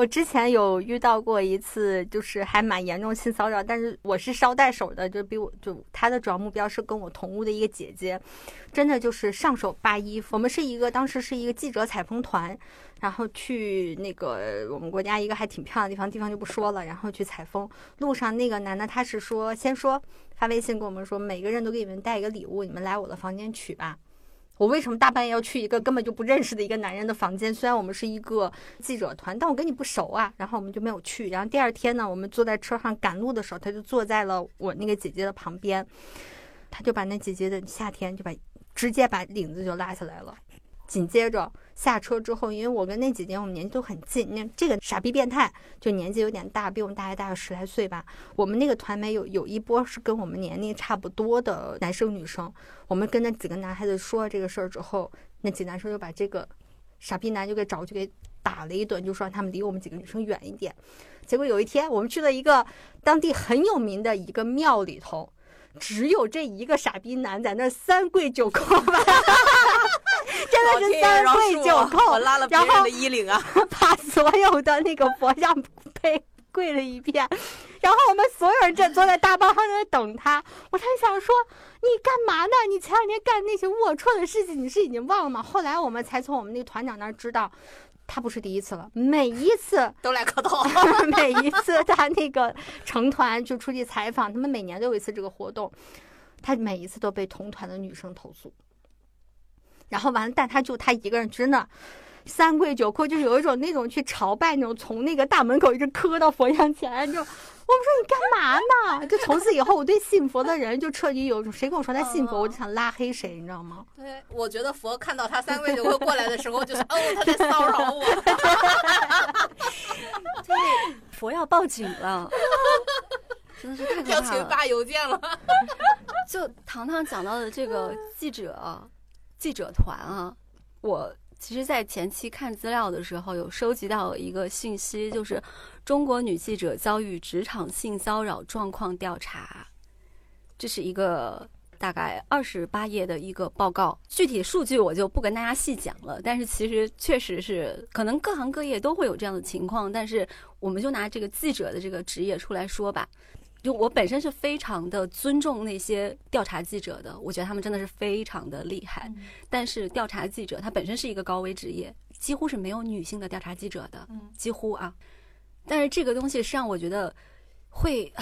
我之前有遇到过一次，就是还蛮严重性骚扰，但是我是捎带手的，就比我就他的主要目标是跟我同屋的一个姐姐，真的就是上手扒衣服。我们是一个当时是一个记者采风团，然后去那个我们国家一个还挺漂亮的地方，地方就不说了，然后去采风。路上那个男的他是说，先说发微信跟我们说，每个人都给你们带一个礼物，你们来我的房间取吧。我为什么大半夜要去一个根本就不认识的一个男人的房间？虽然我们是一个记者团，但我跟你不熟啊。然后我们就没有去。然后第二天呢，我们坐在车上赶路的时候，他就坐在了我那个姐姐的旁边，他就把那姐姐的夏天就把直接把领子就拉下来了。紧接着下车之后，因为我跟那姐姐我们年纪都很近，那这个傻逼变态就年纪有点大，比我们大概大个十来岁吧。我们那个团没有有一波是跟我们年龄差不多的男生女生，我们跟那几个男孩子说了这个事儿之后，那几个男生就把这个傻逼男就给找去给打了一顿，就说他们离我们几个女生远一点。结果有一天我们去了一个当地很有名的一个庙里头，只有这一个傻逼男在那三跪九叩吧。真的是三跪九叩，我拉了别然后人的衣领啊！把所有的那个佛像被跪了一遍，然后我们所有人正坐在大巴上在等他。我才想说，你干嘛呢？你前两天干那些龌龊的事情，你是已经忘了吗？后来我们才从我们那个团长那儿知道，他不是第一次了，每一次 都来磕头。每一次他那个成团就出去采访，他们每年都有一次这个活动，他每一次都被同团的女生投诉。然后完了，但他就他一个人真的三跪九叩，就是有一种那种去朝拜那种，从那个大门口一直磕到佛像前，就说你干嘛呢？就从此以后，我对信佛的人就彻底有一种，谁跟我说他信佛，我就想拉黑谁，你知道吗？对，我觉得佛看到他三跪九叩过来的时候，就是哦，他在骚扰我。佛要报警了，真的是太可要怕了。请发邮件了。就糖糖讲到的这个记者记者团啊，我其实，在前期看资料的时候，有收集到一个信息，就是中国女记者遭遇职场性骚扰状况调查，这是一个大概二十八页的一个报告，具体数据我就不跟大家细讲了。但是其实确实是，可能各行各业都会有这样的情况。但是我们就拿这个记者的这个职业出来说吧，就我本身是非常的尊重那些调查记者的，我觉得他们真的是非常的厉害。但是调查记者他本身是一个高危职业，几乎是没有女性的调查记者的，几乎啊。但是这个东西是让我觉得会。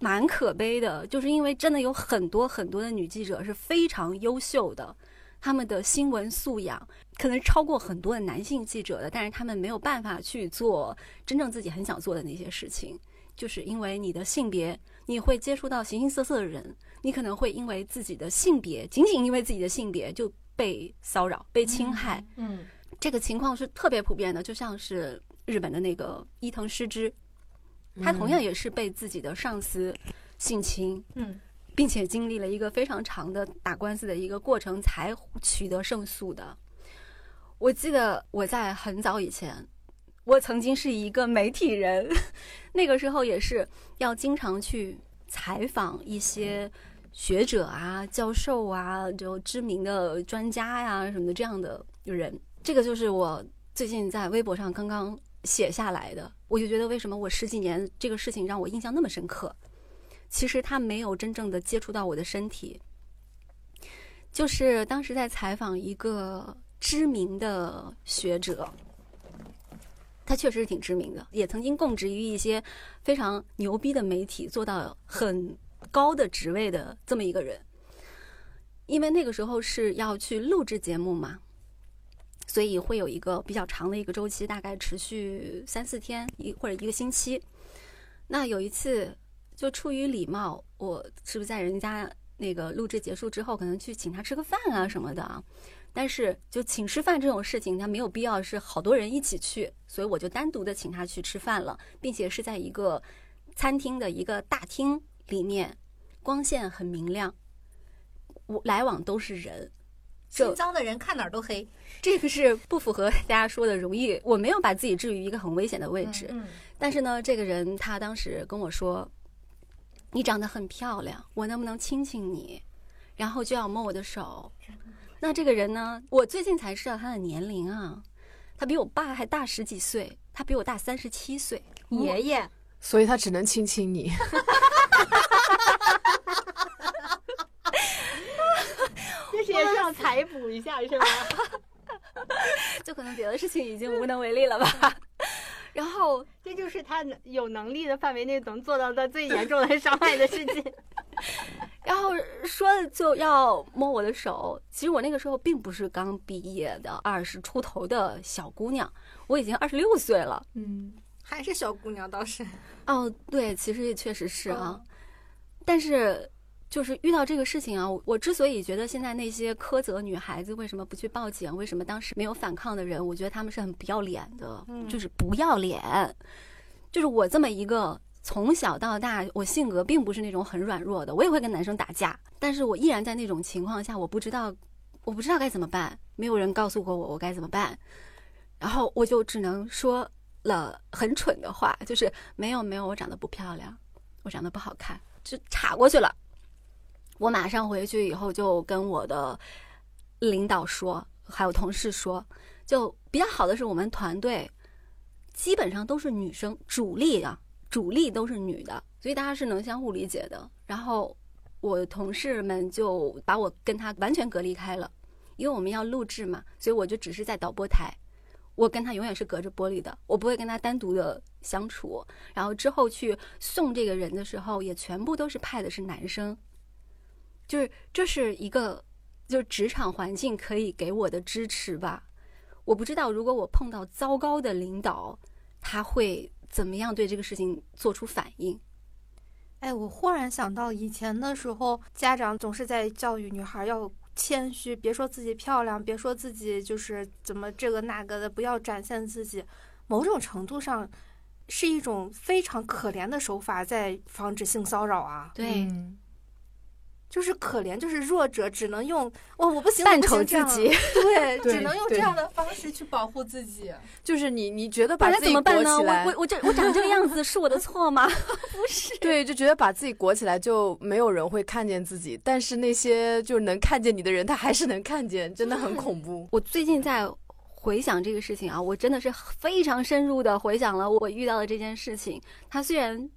蛮可悲的，就是因为真的有很多很多的女记者是非常优秀的，她们的新闻素养可能超过很多的男性记者的，但是他们没有办法去做真正自己很想做的那些事情，就是因为你的性别，你会接触到形形色色的人，你可能会因为自己的性别，仅仅因为自己的性别就被骚扰、被侵害，嗯，这个情况是特别普遍的，就像是日本的那个伊藤诗织。他同样也是被自己的上司性侵，嗯，并且经历了一个非常长的打官司的一个过程才取得胜诉的。我记得我在很早以前，我曾经是一个媒体人，那个时候也是要经常去采访一些学者啊、教授啊，就知名的专家呀什么的这样的人。这个就是我最近在微博上刚刚。写下来的，我就觉得为什么我十几年这个事情让我印象那么深刻？其实他没有真正的接触到我的身体。就是当时在采访一个知名的学者，他确实是挺知名的，也曾经供职于一些非常牛逼的媒体，做到很高的职位的这么一个人。因为那个时候是要去录制节目嘛。所以会有一个比较长的一个周期，大概持续三四天一或者一个星期。那有一次，就出于礼貌，我是不是在人家那个录制结束之后，可能去请他吃个饭啊什么的啊？但是就请吃饭这种事情，他没有必要是好多人一起去，所以我就单独的请他去吃饭了，并且是在一个餐厅的一个大厅里面，光线很明亮，来往都是人。新疆的人看哪儿都黑，这个是不符合大家说的容易。我没有把自己置于一个很危险的位置，嗯，但是呢，这个人他当时跟我说：“你长得很漂亮，我能不能亲亲你？”然后就要摸我的手。那这个人呢，我最近才知道他的年龄啊，他比我爸还大十几岁，他比我大三十七岁，爷爷，所以他只能亲亲你。也是要采补一下，是吧？就可能别的事情已经无能为力了吧。然后，这就是他有能力的范围内能做到的最严重的伤害的事情。然后说就要摸我的手，其实我那个时候并不是刚毕业的二十出头的小姑娘，我已经二十六岁了。嗯，还是小姑娘倒是。哦，对，其实也确实是啊，但是。就是遇到这个事情啊，我之所以觉得现在那些苛责女孩子为什么不去报警，为什么当时没有反抗的人，我觉得他们是很不要脸的，就是不要脸。就是我这么一个从小到大，我性格并不是那种很软弱的，我也会跟男生打架，但是我依然在那种情况下，我不知道，我不知道该怎么办，没有人告诉过我我该怎么办，然后我就只能说了很蠢的话，就是没有没有，我长得不漂亮，我长得不好看，就岔过去了。我马上回去以后就跟我的领导说，还有同事说，就比较好的是我们团队基本上都是女生，主力啊，主力都是女的，所以大家是能相互理解的。然后我同事们就把我跟他完全隔离开了，因为我们要录制嘛，所以我就只是在导播台，我跟他永远是隔着玻璃的，我不会跟他单独的相处。然后之后去送这个人的时候，也全部都是派的是男生。就是这是一个，就是职场环境可以给我的支持吧。我不知道如果我碰到糟糕的领导，他会怎么样对这个事情做出反应。哎，我忽然想到以前的时候，家长总是在教育女孩要谦虚，别说自己漂亮，别说自己就是怎么这个那个的，不要展现自己。某种程度上，是一种非常可怜的手法，在防止性骚扰啊。对。就是可怜，就是弱者，只能用我我不行，扮丑我不行这样自己，对，只能用这样的方式去保护自己。就是你你觉得把自己裹怎么办呢？起来我我，我这我长这个样子是我的错吗？不是，对，就觉得把自己裹起来就没有人会看见自己，但是那些就是能看见你的人，他还是能看见，真的很恐怖。我最近在回想这个事情啊，我真的是非常深入的回想了我遇到的这件事情。它虽然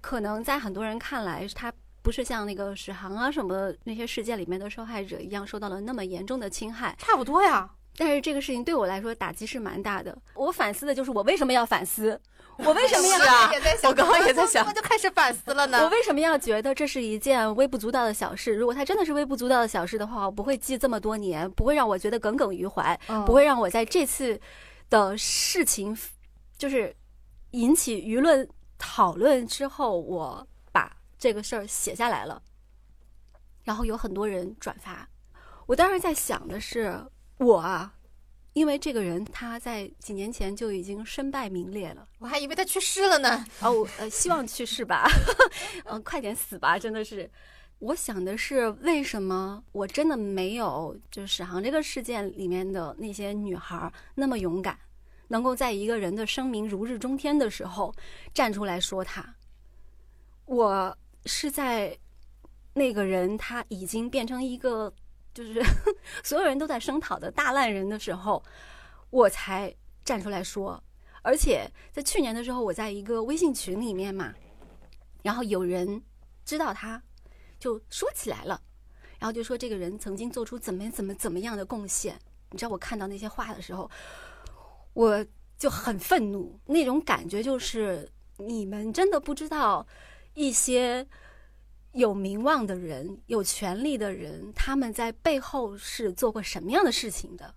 可能在很多人看来，它不是像那个史航啊什么那些事件里面的受害者一样受到了那么严重的侵害，差不多呀，但是这个事情对我来说打击是蛮大的。我反思的就是我为什么要反思，我为什么要也在想，我刚刚也在想怎么就开始反思了呢我？为什么要觉得这是一件微不足道的小事？如果它真的是微不足道的小事的话，我不会记这么多年，不会让我觉得耿耿于怀，嗯不会让我在这次的事情就是引起舆论讨论之后，我把这个事儿写下来了，然后有很多人转发。我当时在想的是，我啊，因为这个人他在几年前就已经身败名裂了。我还以为他去世了呢。哦，呃，希望去世吧，嗯、快点死吧，真的是。我想的是，为什么我真的没有就是史航这个事件里面的那些女孩儿那么勇敢，能够在一个人的声名如日中天的时候站出来说他？我是在那个人他已经变成一个就是 所有人都在声讨的大烂人的时候，我才站出来说。而且在去年的时候，我在一个微信群里面嘛，然后有人知道他，就说起来了，然后就说这个人曾经做出怎么怎么怎么样的贡献。你知道我看到那些话的时候，我就很愤怒，那种感觉就是你们真的不知道一些有名望的人、有权利的人，他们在背后是做过什么样的事情的。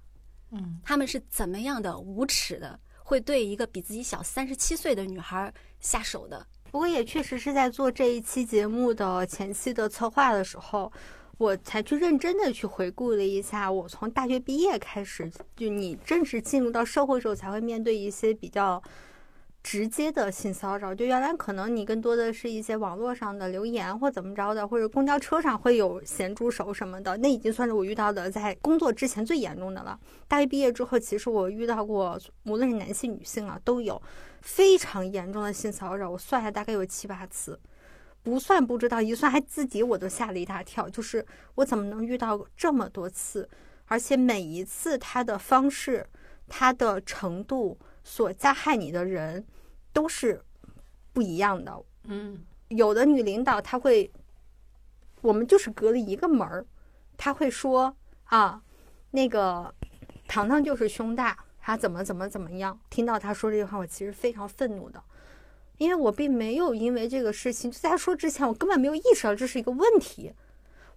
嗯，他们是怎么样的无耻的，会对一个比自己小三十七岁的女孩下手的。不过也确实是在做这一期节目的前期的策划的时候，我才去认真的去回顾了一下，我从大学毕业开始，就你正式进入到社会时候，才会面对一些比较直接的性骚扰。就原来可能你更多的是一些网络上的留言或怎么着的，或者公交车上会有咸猪手什么的，那已经算是我遇到的在工作之前最严重的了。大学毕业之后，其实我遇到过，无论是男性女性啊，都有。非常严重的性骚扰，我算下大概有七八次，不算不知道，一算还自己我都吓了一大跳。就是我怎么能遇到这么多次，而且每一次他的方式、他的程度、所加害你的人都是不一样的。嗯，有的女领导她会，我们就是隔了一个门儿，她会说啊，那个糖糖就是胸大。她怎么怎么怎么样？听到她说这句话，我其实非常愤怒的，因为我并没有因为这个事情，就在她说之前，我根本没有意识到这是一个问题，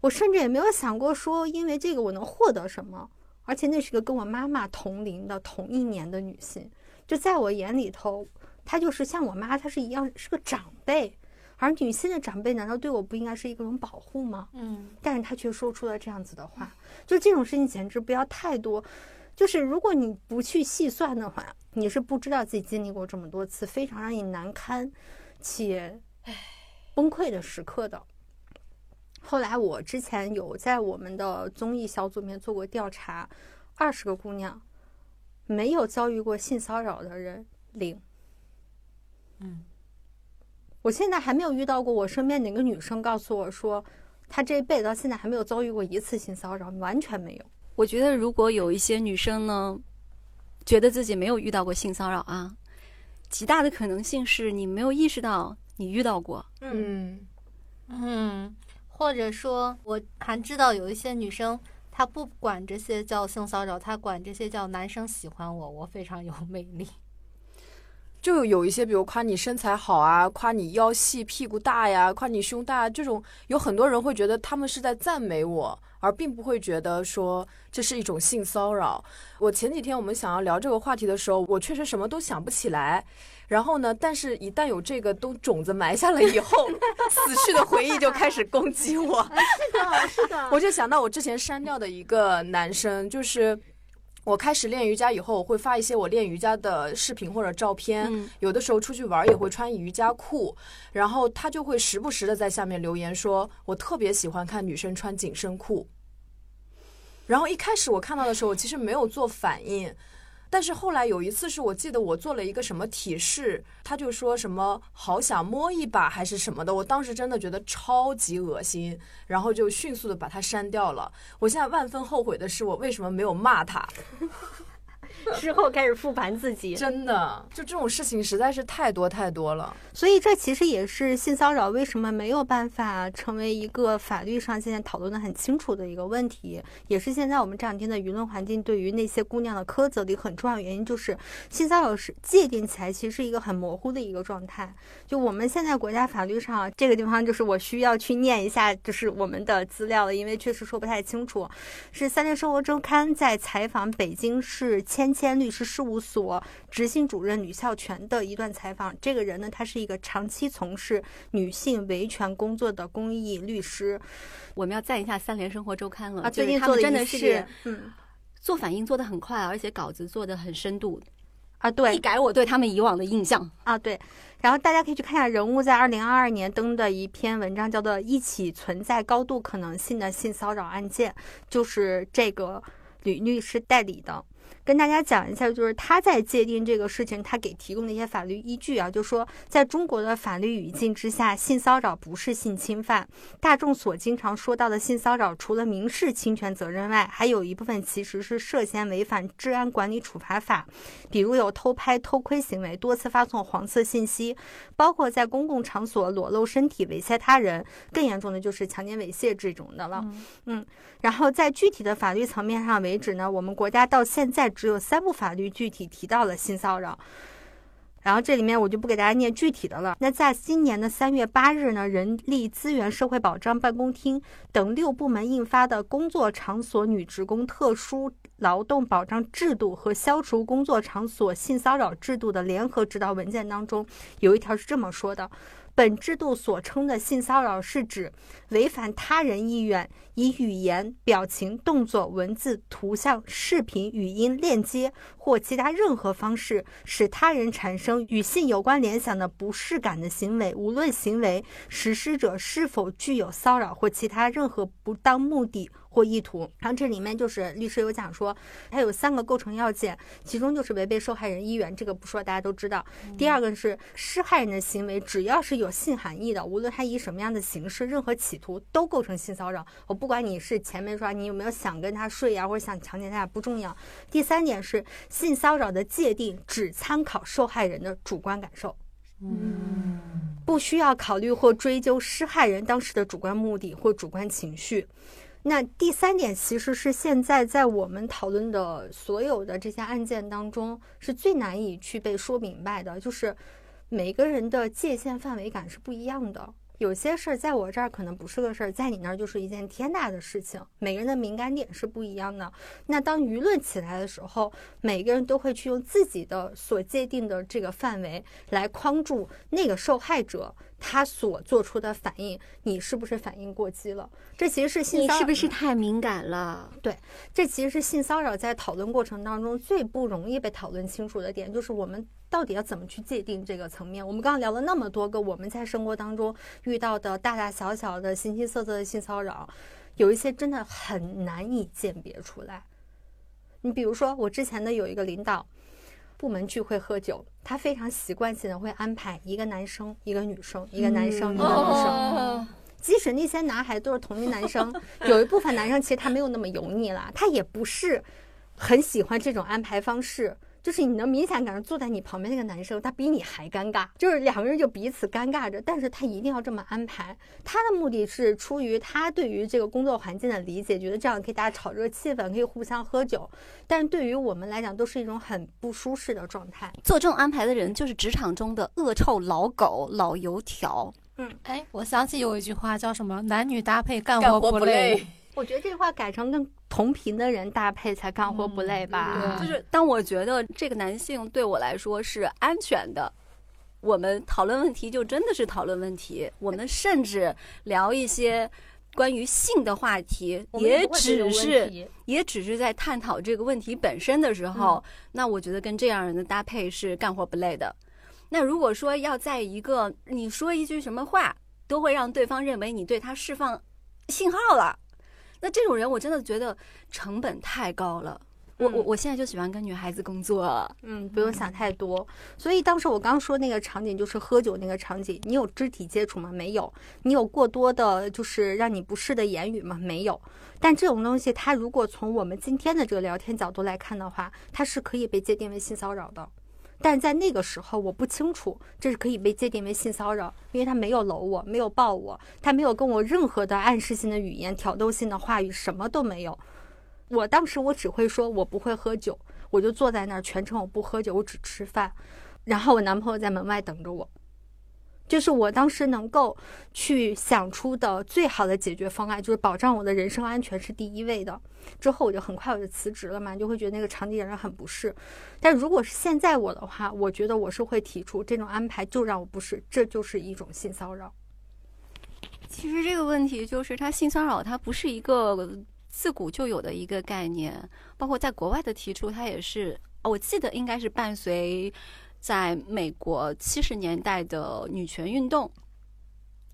我甚至也没有想过说，因为这个我能获得什么。而且那是个跟我妈妈同龄的同一年的女性，就在我眼里头，她就是像我妈，她是一样是个长辈，而女性的长辈难道对我不应该是一种保护吗？嗯，但是她却说出了这样子的话，就这种事情简直不要太多。就是如果你不去细算的话，你是不知道自己经历过这么多次非常让你难堪且崩溃的时刻的。后来我之前有在我们的综艺小组里面做过调查，二十个姑娘没有遭遇过性骚扰的人零。嗯，我现在还没有遇到过我身边哪个女生告诉我说，她这一辈子到现在还没有遭遇过一次性骚扰，完全没有。我觉得，如果有一些女生呢，觉得自己没有遇到过性骚扰啊，极大的可能性是你没有意识到你遇到过。嗯，嗯，或者说，我还知道有一些女生，他不管这些叫性骚扰，他管这些叫男生喜欢我，我非常有魅力。就有一些，比如夸你身材好啊，夸你腰细、屁股大呀，夸你胸大，这种有很多人会觉得他们是在赞美我，而并不会觉得说这是一种性骚扰。我前几天我们想要聊这个话题的时候，我确实什么都想不起来。然后呢，但是一旦有这个都种子埋下了以后，死去的回忆就开始攻击我。是的，是的我就想到我之前删掉的一个男生，就是我开始练瑜伽以后，我会发一些我练瑜伽的视频或者照片。嗯有的时候出去玩也会穿瑜伽裤，然后他就会时不时的在下面留言说，我特别喜欢看女生穿紧身裤。然后一开始我看到的时候，我其实没有做反应，但是后来有一次是我记得我做了一个什么体式，他就说什么好想摸一把还是什么的，我当时真的觉得超级恶心，然后就迅速的把它删掉了。我现在万分后悔的是，我为什么没有骂他？之后开始复盘自己，真的，就这种事情实在是太多太多了。所以这其实也是性骚扰为什么没有办法成为一个法律上现在讨论的很清楚的一个问题，也是现在我们这两天的舆论环境对于那些姑娘的苛责的一个很重要的原因，就是性骚扰是界定起来其实是一个很模糊的一个状态。就我们现在国家法律上这个地方，就是我需要去念一下，就是我们的资料了，因为确实说不太清楚。是《三联生活周刊》在采访北京市千千律师事务所执行主任吕孝全的一段采访。这个人呢，他是一个长期从事女性维权工作的公益律师我们要赞一下《三联生活周刊》了，啊，最近做了他们真的是嗯做反应做的很快，而且稿子做的很深度，啊，对一改我对他们以往的印象。啊，对。然后大家可以去看一下人物在二零二二年登的一篇文章，叫做《一起存在高度可能性的性骚扰案件》，就是这个吕律师代理的。跟大家讲一下，就是他在界定这个事情，他给提供的一些法律依据啊，就说在中国的法律语境之下，性骚扰不是性侵犯。大众所经常说到的性骚扰，除了民事侵权责任外，还有一部分其实是涉嫌违反治安管理处罚法，比如有偷拍、偷窥行为，多次发送黄色信息，包括在公共场所裸露身体、猥亵他人，更严重的就是强奸猥亵这种的了。嗯，然后在具体的法律层面上为止呢，我们国家到现在在只有三部法律具体提到了性骚扰。然后这里面我就不给大家念具体的了。那在今年的三月八日呢，人力资源社会保障办公厅等六部门印发的《工作场所女职工特殊劳动保障制度和消除工作场所性骚扰制度的联合指导文件当中，有一条是这么说的：本制度所称的性骚扰是指违反他人意愿，以语言、表情、动作、文字、图像、视频、语音、链接或其他任何方式，使他人产生与性有关联想的不适感的行为，无论行为实施者是否具有骚扰或其他任何不当目的或意图。然后这里面就是律师有讲说，它有三个构成要件，其中就是违背受害人意愿，这个不说大家都知道。第二个是施害人的行为，只要是有性含义的，无论他以什么样的形式，任何企图都构成性骚扰。我不管你是前面说你有没有想跟他睡呀、或者想强奸他呀，不重要。第三点是性骚扰的界定只参考受害人的主观感受。不需要考虑或追究施害人当时的主观目的或主观情绪。那第三点其实是现在在我们讨论的所有的这些案件当中是最难以去被说明白的，就是每个人的界限范围感是不一样的。有些事儿在我这儿可能不是个事儿，在你那儿就是一件天大的事情。每个人的敏感点是不一样的。那当舆论起来的时候，每个人都会去用自己的所界定的这个范围来框住那个受害者他所做出的反应，你是不是反应过激了？这其实是性骚扰，你是不是太敏感了？对这其实是性骚扰在讨论过程当中最不容易被讨论清楚的点，就是我们到底要怎么去界定这个层面。我们刚刚聊了那么多个我们在生活当中遇到的大大小小的形形色色的性骚扰，有一些真的很难以鉴别出来。你比如说，我之前的有一个领导，部门聚会喝酒，他非常习惯性的会安排一个男生、一个女生、一个男生、一个女生。哦，即使那些男孩都是同一男生，有一部分男生其实他没有那么油腻了，他也不是很喜欢这种安排方式。就是你能明显感觉坐在你旁边那个男生，他比你还尴尬，就是两个人就彼此尴尬着，但是他一定要这么安排。他的目的是出于他对于这个工作环境的理解，觉得这样可以大家炒热气氛，可以互相喝酒。但是对于我们来讲，都是一种很不舒适的状态。做这种安排的人就是职场中的恶臭老狗、老油条。嗯哎，我想起有一句话叫什么“男女搭配干干活不累。我觉得这句话改成跟同频的人搭配才干活不累吧。嗯就是当我觉得这个男性对我来说是安全的，我们讨论问题就真的是讨论问题。我们甚至聊一些关于性的话题，也只是也只是在探讨这个问题本身的时候，那我觉得跟这样人的搭配是干活不累的。那如果说要在一个你说一句什么话都会让对方认为你对他释放信号了，那这种人我真的觉得成本太高了。我我嗯我现在就喜欢跟女孩子工作，嗯，不用想太多。所以当时我刚说那个场景就是喝酒那个场景，你有肢体接触吗？没有。你有过多的就是让你不适的言语吗？没有。但这种东西，它如果从我们今天的这个聊天角度来看的话，它是可以被界定为性骚扰的。但在那个时候，我不清楚这是可以被界定为性骚扰，因为他没有搂我，没有抱我，他没有跟我任何的暗示性的语言、挑逗性的话语，什么都没有。我当时我只会说我不会喝酒，我就坐在那儿全程我不喝酒，我只吃饭，然后我男朋友在门外等着我。就是我当时能够去想出的最好的解决方案，就是保障我的人身安全是第一位的。之后我就很快我就辞职了嘛，就会觉得那个场景让人很不适。但如果是现在我的话，我觉得我是会提出这种安排就让我不适，这就是一种性骚扰。其实这个问题就是，它性骚扰它不是一个自古就有的一个概念，包括在国外的提出，它也是，我记得应该是伴随在美国七十年代的女权运动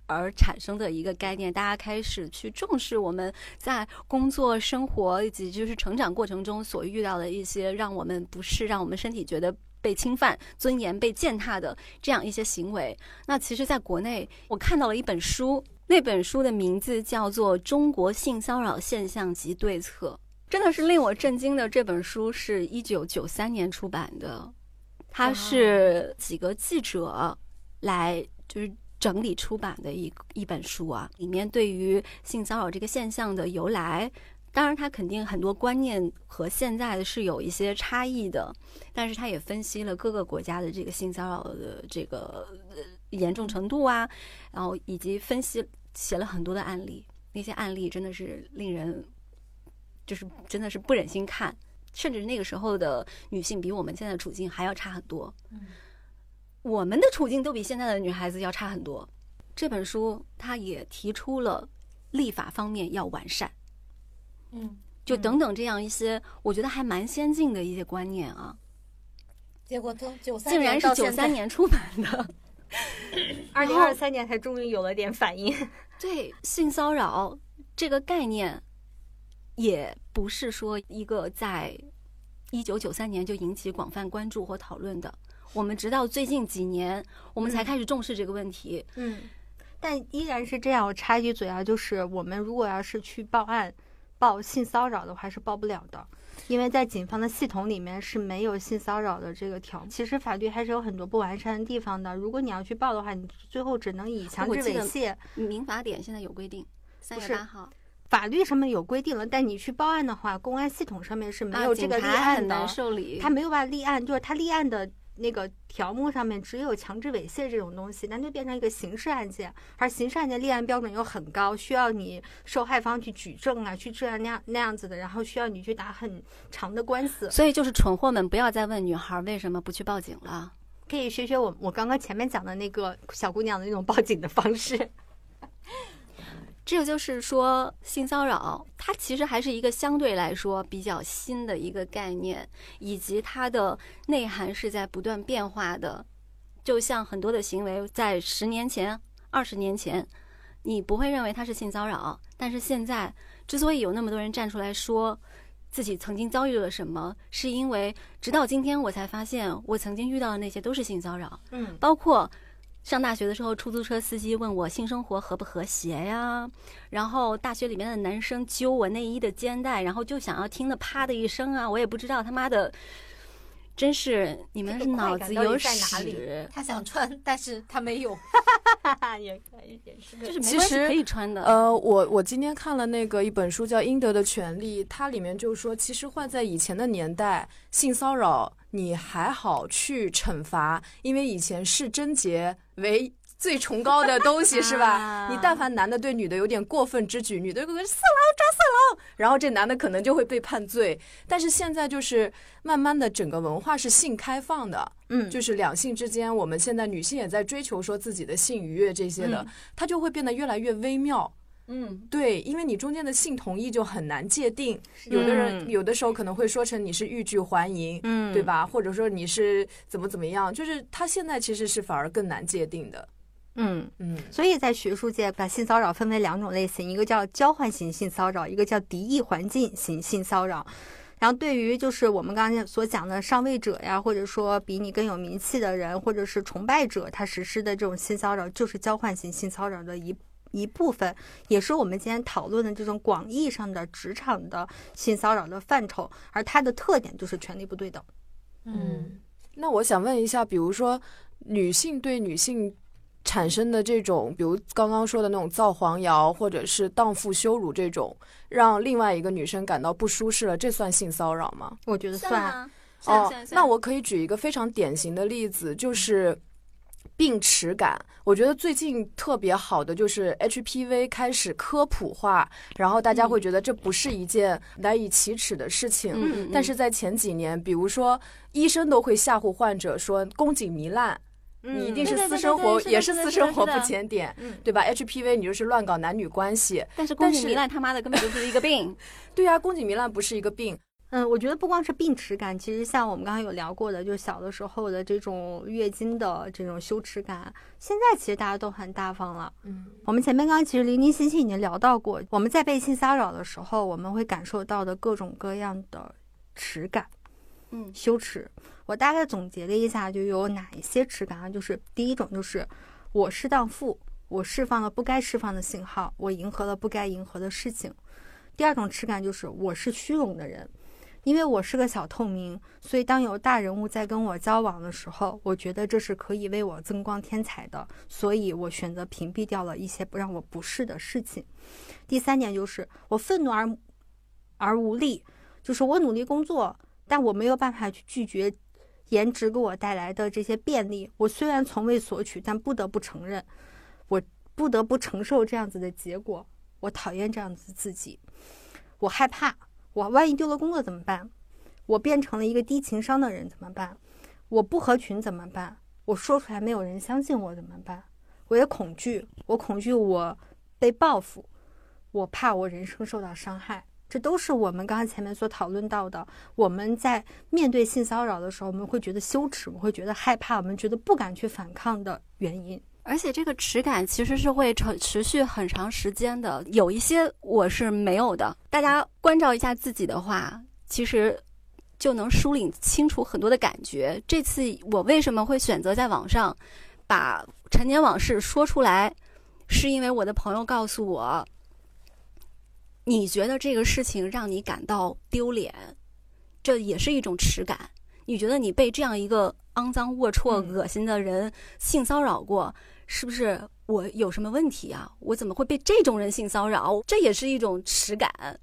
而产生的一个概念，大家开始去重视我们在工作、生活以及就是成长过程中所遇到的一些让我们不适、让我们身体觉得被侵犯、尊严被践踏的这样一些行为。那其实，在国内，我看到了一本书，那本书的名字叫做《中国性骚扰现象及对策》，真的是令我震惊的。这本书是一九九三年出版的，它是几个记者来就是。整理出版的一一本书啊，里面对于性骚扰这个现象的由来，当然它肯定很多观念和现在的是有一些差异的，但是它也分析了各个国家的这个性骚扰的这个呃严重程度啊，然后以及分析写了很多的案例，那些案例真的是令人就是真的是不忍心看，甚至那个时候的女性比我们现在的处境还要差很多。我们的处境都比现在的女孩子要差很多。这本书它也提出了立法方面要完善，嗯，就等等这样一些我觉得还蛮先进的一些观念啊，结果都九三竟然是九三年出版的。二零二三年才终于有了点反应。对性骚扰这个概念，也不是说一个在一九九三年就引起广泛关注或讨论的。我们直到最近几年，我们才开始重视这个问题。嗯，但依然是这样。我插一句嘴啊，就是我们如果要是去报案报性骚扰的话，是报不了的，因为在警方的系统里面是没有性骚扰的这个条。其实法律还是有很多不完善的地方的。如果你要去报的话，你最后只能以强制猥亵。民法典现在有规定，三月八号法律上面有规定了，但你去报案的话，公安系统上面是没啊有这个立案的。受理。他没有办法立案，就是他立案的那个条目上面只有强制猥亵这种东西，那就变成一个刑事案件，而刑事案件立案标准又很高，需要你受害方去举证啊，去这样那样那样子的，然后需要你去打很长的官司。所以就是蠢货们不要再问女孩为什么不去报警了。可以学学我我刚刚前面讲的那个小姑娘的那种报警的方式。这个就是说，性骚扰它其实还是一个相对来说比较新的一个概念，以及它的内涵是在不断变化的。就像很多的行为，在十年前、二十年前，你不会认为它是性骚扰，但是现在之所以有那么多人站出来说自己曾经遭遇了什么，是因为直到今天我才发现，我曾经遇到的那些都是性骚扰。嗯，包括上大学的时候，出租车司机问我性生活和不和谐呀，然后大学里面的男生揪我内衣的肩带，然后就想要听的啪的一声啊，我也不知道他妈的，真是你们脑子有屎，他想穿，但是他没有。也可以，也是就是没其实关系可以穿的。呃，我我今天看了那个一本书叫《应得的权利》，它里面就说，其实换在以前的年代，性骚扰你还好去惩罚，因为以前是贞洁为最崇高的东西，是吧？啊你但凡男的对女的有点过分之举，女的就会色狼抓色狼，然后这男的可能就会被判罪。但是现在就是慢慢的整个文化是性开放的，嗯，就是两性之间，我们现在女性也在追求说自己的性愉悦这些的，它就会变得越来越微妙。嗯，对，因为你中间的性同意就很难界定，有的人嗯有的时候可能会说成你是欲拒还迎，嗯对？吧？或者说你是怎么怎么样，就是他现在其实是反而更难界定的。嗯。嗯所以在学术界把性骚扰分为两种类型，一个叫交换型性骚扰，一个叫敌意环境型性骚扰。然后对于就是我们刚才所讲的上位者呀，或者说比你更有名气的人，或者是崇拜者，他实施的这种性骚扰，就是交换型性骚扰的一一部分，也是我们今天讨论的这种广义上的职场的性骚扰的范畴。而它的特点就是权力不对等。嗯，那我想问一下，比如说女性对女性产生的这种，比如刚刚说的那种造黄谣，或者是荡妇羞辱这种，让另外一个女生感到不舒适了，这算性骚扰吗？我觉得算。啊，算哦算，算那我可以举一个非常典型的例子，就是病耻感。我觉得最近特别好的就是 HPV 开始科普化，然后大家会觉得这不是一件难以启齿的事情。嗯，但是在前几年，比如说医生都会吓唬患者说宫颈糜烂，你一定是私生活也是私生活不检点，嗯对吧？HPV 你就是乱搞男女关系，但是宫颈糜烂他妈的根本就不是一个病。对呀、宫颈糜烂不是一个病，嗯，我觉得不光是病耻感，其实像我们刚刚有聊过的，就小的时候的这种月经的这种羞耻感，现在其实大家都很大方了。嗯我们前面刚刚其实零零星星已经聊到过，我们在被性骚扰的时候，我们会感受到的各种各样的耻感、嗯羞耻。我大概总结了一下，就有哪一些耻感啊？就是第一种就是我是荡妇，我释放了不该释放的信号，我迎合了不该迎合的事情。第二种耻感就是我是虚荣的人，因为我是个小透明，所以当有大人物在跟我交往的时候，我觉得这是可以为我增光添彩的，所以我选择屏蔽掉了一些不让我不适的事情。第三点就是我愤怒而而无力，就是我努力工作，但我没有办法去拒绝颜值给我带来的这些便利。我虽然从未索取，但不得不承认，我不得不承受这样子的结果。我讨厌这样子自己，我害怕，我万一丢了工作怎么办？我变成了一个低情商的人怎么办？我不合群怎么办？我说出来没有人相信我怎么办？我也恐惧，我恐惧我被报复，我怕我人生受到伤害。这都是我们刚才前面所讨论到的。我们在面对性骚扰的时候，我们会觉得羞耻，我们会觉得害怕，我们觉得不敢去反抗的原因。而且这个耻感其实是会持持续很长时间的，有一些我是没有的。大家关照一下自己的话，其实就能梳理清楚很多的感觉。这次我为什么会选择在网上把陈年往事说出来，是因为我的朋友告诉我，你觉得这个事情让你感到丢脸，这也是一种耻感。你觉得你被这样一个肮脏、龌龊、嗯恶心的人性骚扰过，是不是我有什么问题啊？我怎么会被这种人性骚扰？这也是一种耻感。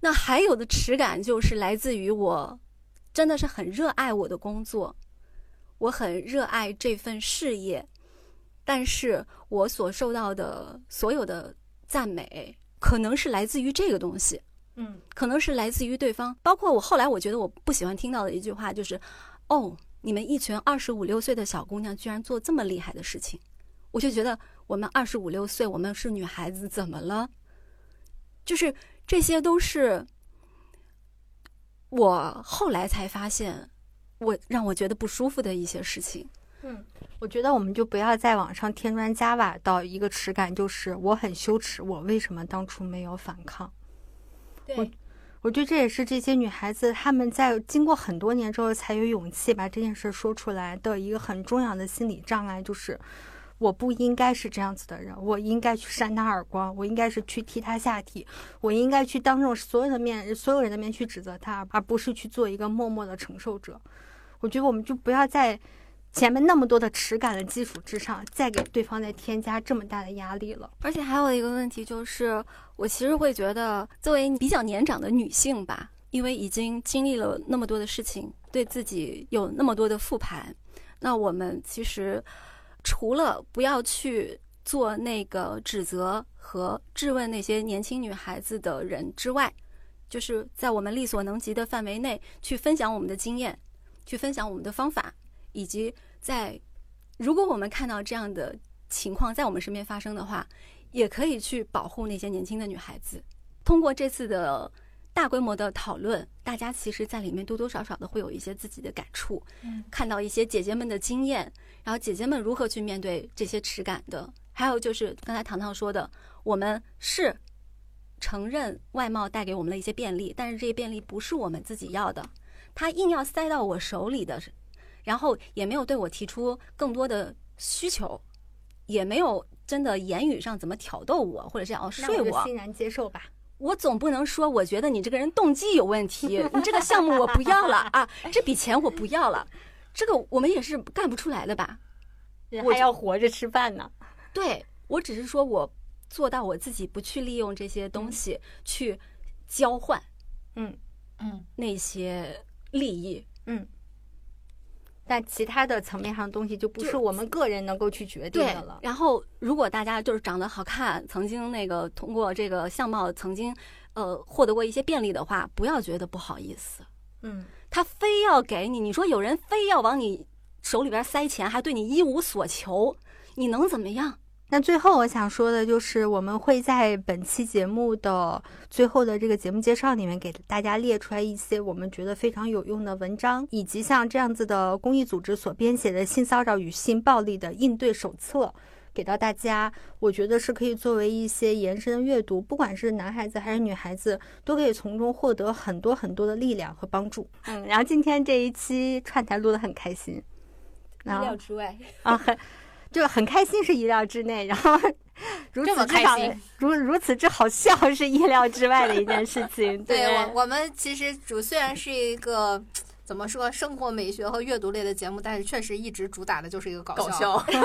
那还有的耻感就是来自于我真的是很热爱我的工作，我很热爱这份事业，但是我所受到的所有的赞美，可能是来自于这个东西。嗯可能是来自于对方。包括我后来，我觉得我不喜欢听到的一句话就是：“哦，你们一群二十五六岁的小姑娘居然做这么厉害的事情。”我就觉得我们二十五六岁，我们是女孩子，怎么了？就是这些都是我后来才发现，我让我觉得不舒服的一些事情。嗯，我觉得我们就不要在网上添砖加瓦到一个耻感，就是我很羞耻，我为什么当初没有反抗？对，我觉得这也是这些女孩子她们在经过很多年之后才有勇气把这件事说出来的一个很重要的心理障碍，就是我不应该是这样子的人，我应该去扇他耳光，我应该是去踢他下体，我应该去当众所有的面所有人的面去指责他，而不是去做一个默默的承受者。我觉得我们就不要在前面那么多的耻感的基础之上，再给对方再添加这么大的压力了。而且还有一个问题就是，我其实会觉得，作为比较年长的女性吧，因为已经经历了那么多的事情，对自己有那么多的复盘，那我们其实除了不要去做那个指责和质问那些年轻女孩子的人之外，就是在我们力所能及的范围内去分享我们的经验，去分享我们的方法，以及在如果我们看到这样的情况在我们身边发生的话，也可以去保护那些年轻的女孩子。通过这次的大规模的讨论，大家其实在里面多多少少的会有一些自己的感触，嗯看到一些姐姐们的经验，然后姐姐们如何去面对这些耻感的。还有就是刚才糖糖说的，我们是承认外貌带给我们的一些便利，但是这些便利不是我们自己要的，他硬要塞到我手里的，然后也没有对我提出更多的需求，也没有真的言语上怎么挑逗我，或者是要那睡我。欣然接受吧。我总不能说我觉得你这个人动机有问题，你这个项目我不要了啊，这笔钱我不要了，这个我们也是干不出来的吧？人还要活着吃饭呢。对我只是说我做到我自己不去利用这些东西去交换嗯嗯，那些利益。嗯。但其他的层面上的东西就不就是我们个人能够去决定的了，。然后如果大家就是长得好看，曾经那个通过这个相貌曾经呃获得过一些便利的话，不要觉得不好意思。嗯，他非要给你，你说有人非要往你手里边塞钱，还对你一无所求，你能怎么样？那最后我想说的就是，我们会在本期节目的最后的这个节目介绍里面，给大家列出来一些我们觉得非常有用的文章，以及像这样子的公益组织所编写的性骚扰与性暴力的应对手册。给到大家，我觉得是可以作为一些延伸的阅读，不管是男孩子还是女孩子，都可以从中获得很多很多的力量和帮助。嗯，然后今天这一期串台录得很开心，意料之外。啊，很 就很开心是意料之内，然后 如此之好开心，如如此之好笑是意料之外的一件事情。对我我们其实主虽然是一个。怎么说？生活美学和阅读类的节目，但是确实一直主打的就是一个搞笑搞笑。笑，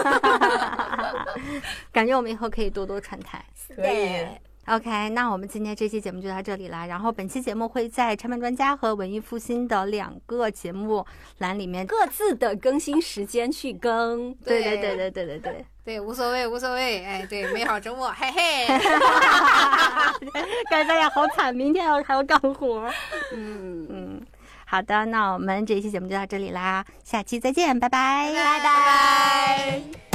感觉我们以后可以多多串台。可以。OK，那我们今天这期节目就到这里啦。然后本期节目会在拆漫专家和文艺复兴的两个节目栏里面。各自的更新时间去更。对对对对对对对，对，无所谓，无所谓。哎，对，美好周末，嘿嘿。感觉大家好惨，明天要还要干活。嗯，嗯，好的，那我们这一期节目就到这里啦，下期再见，拜拜，拜拜。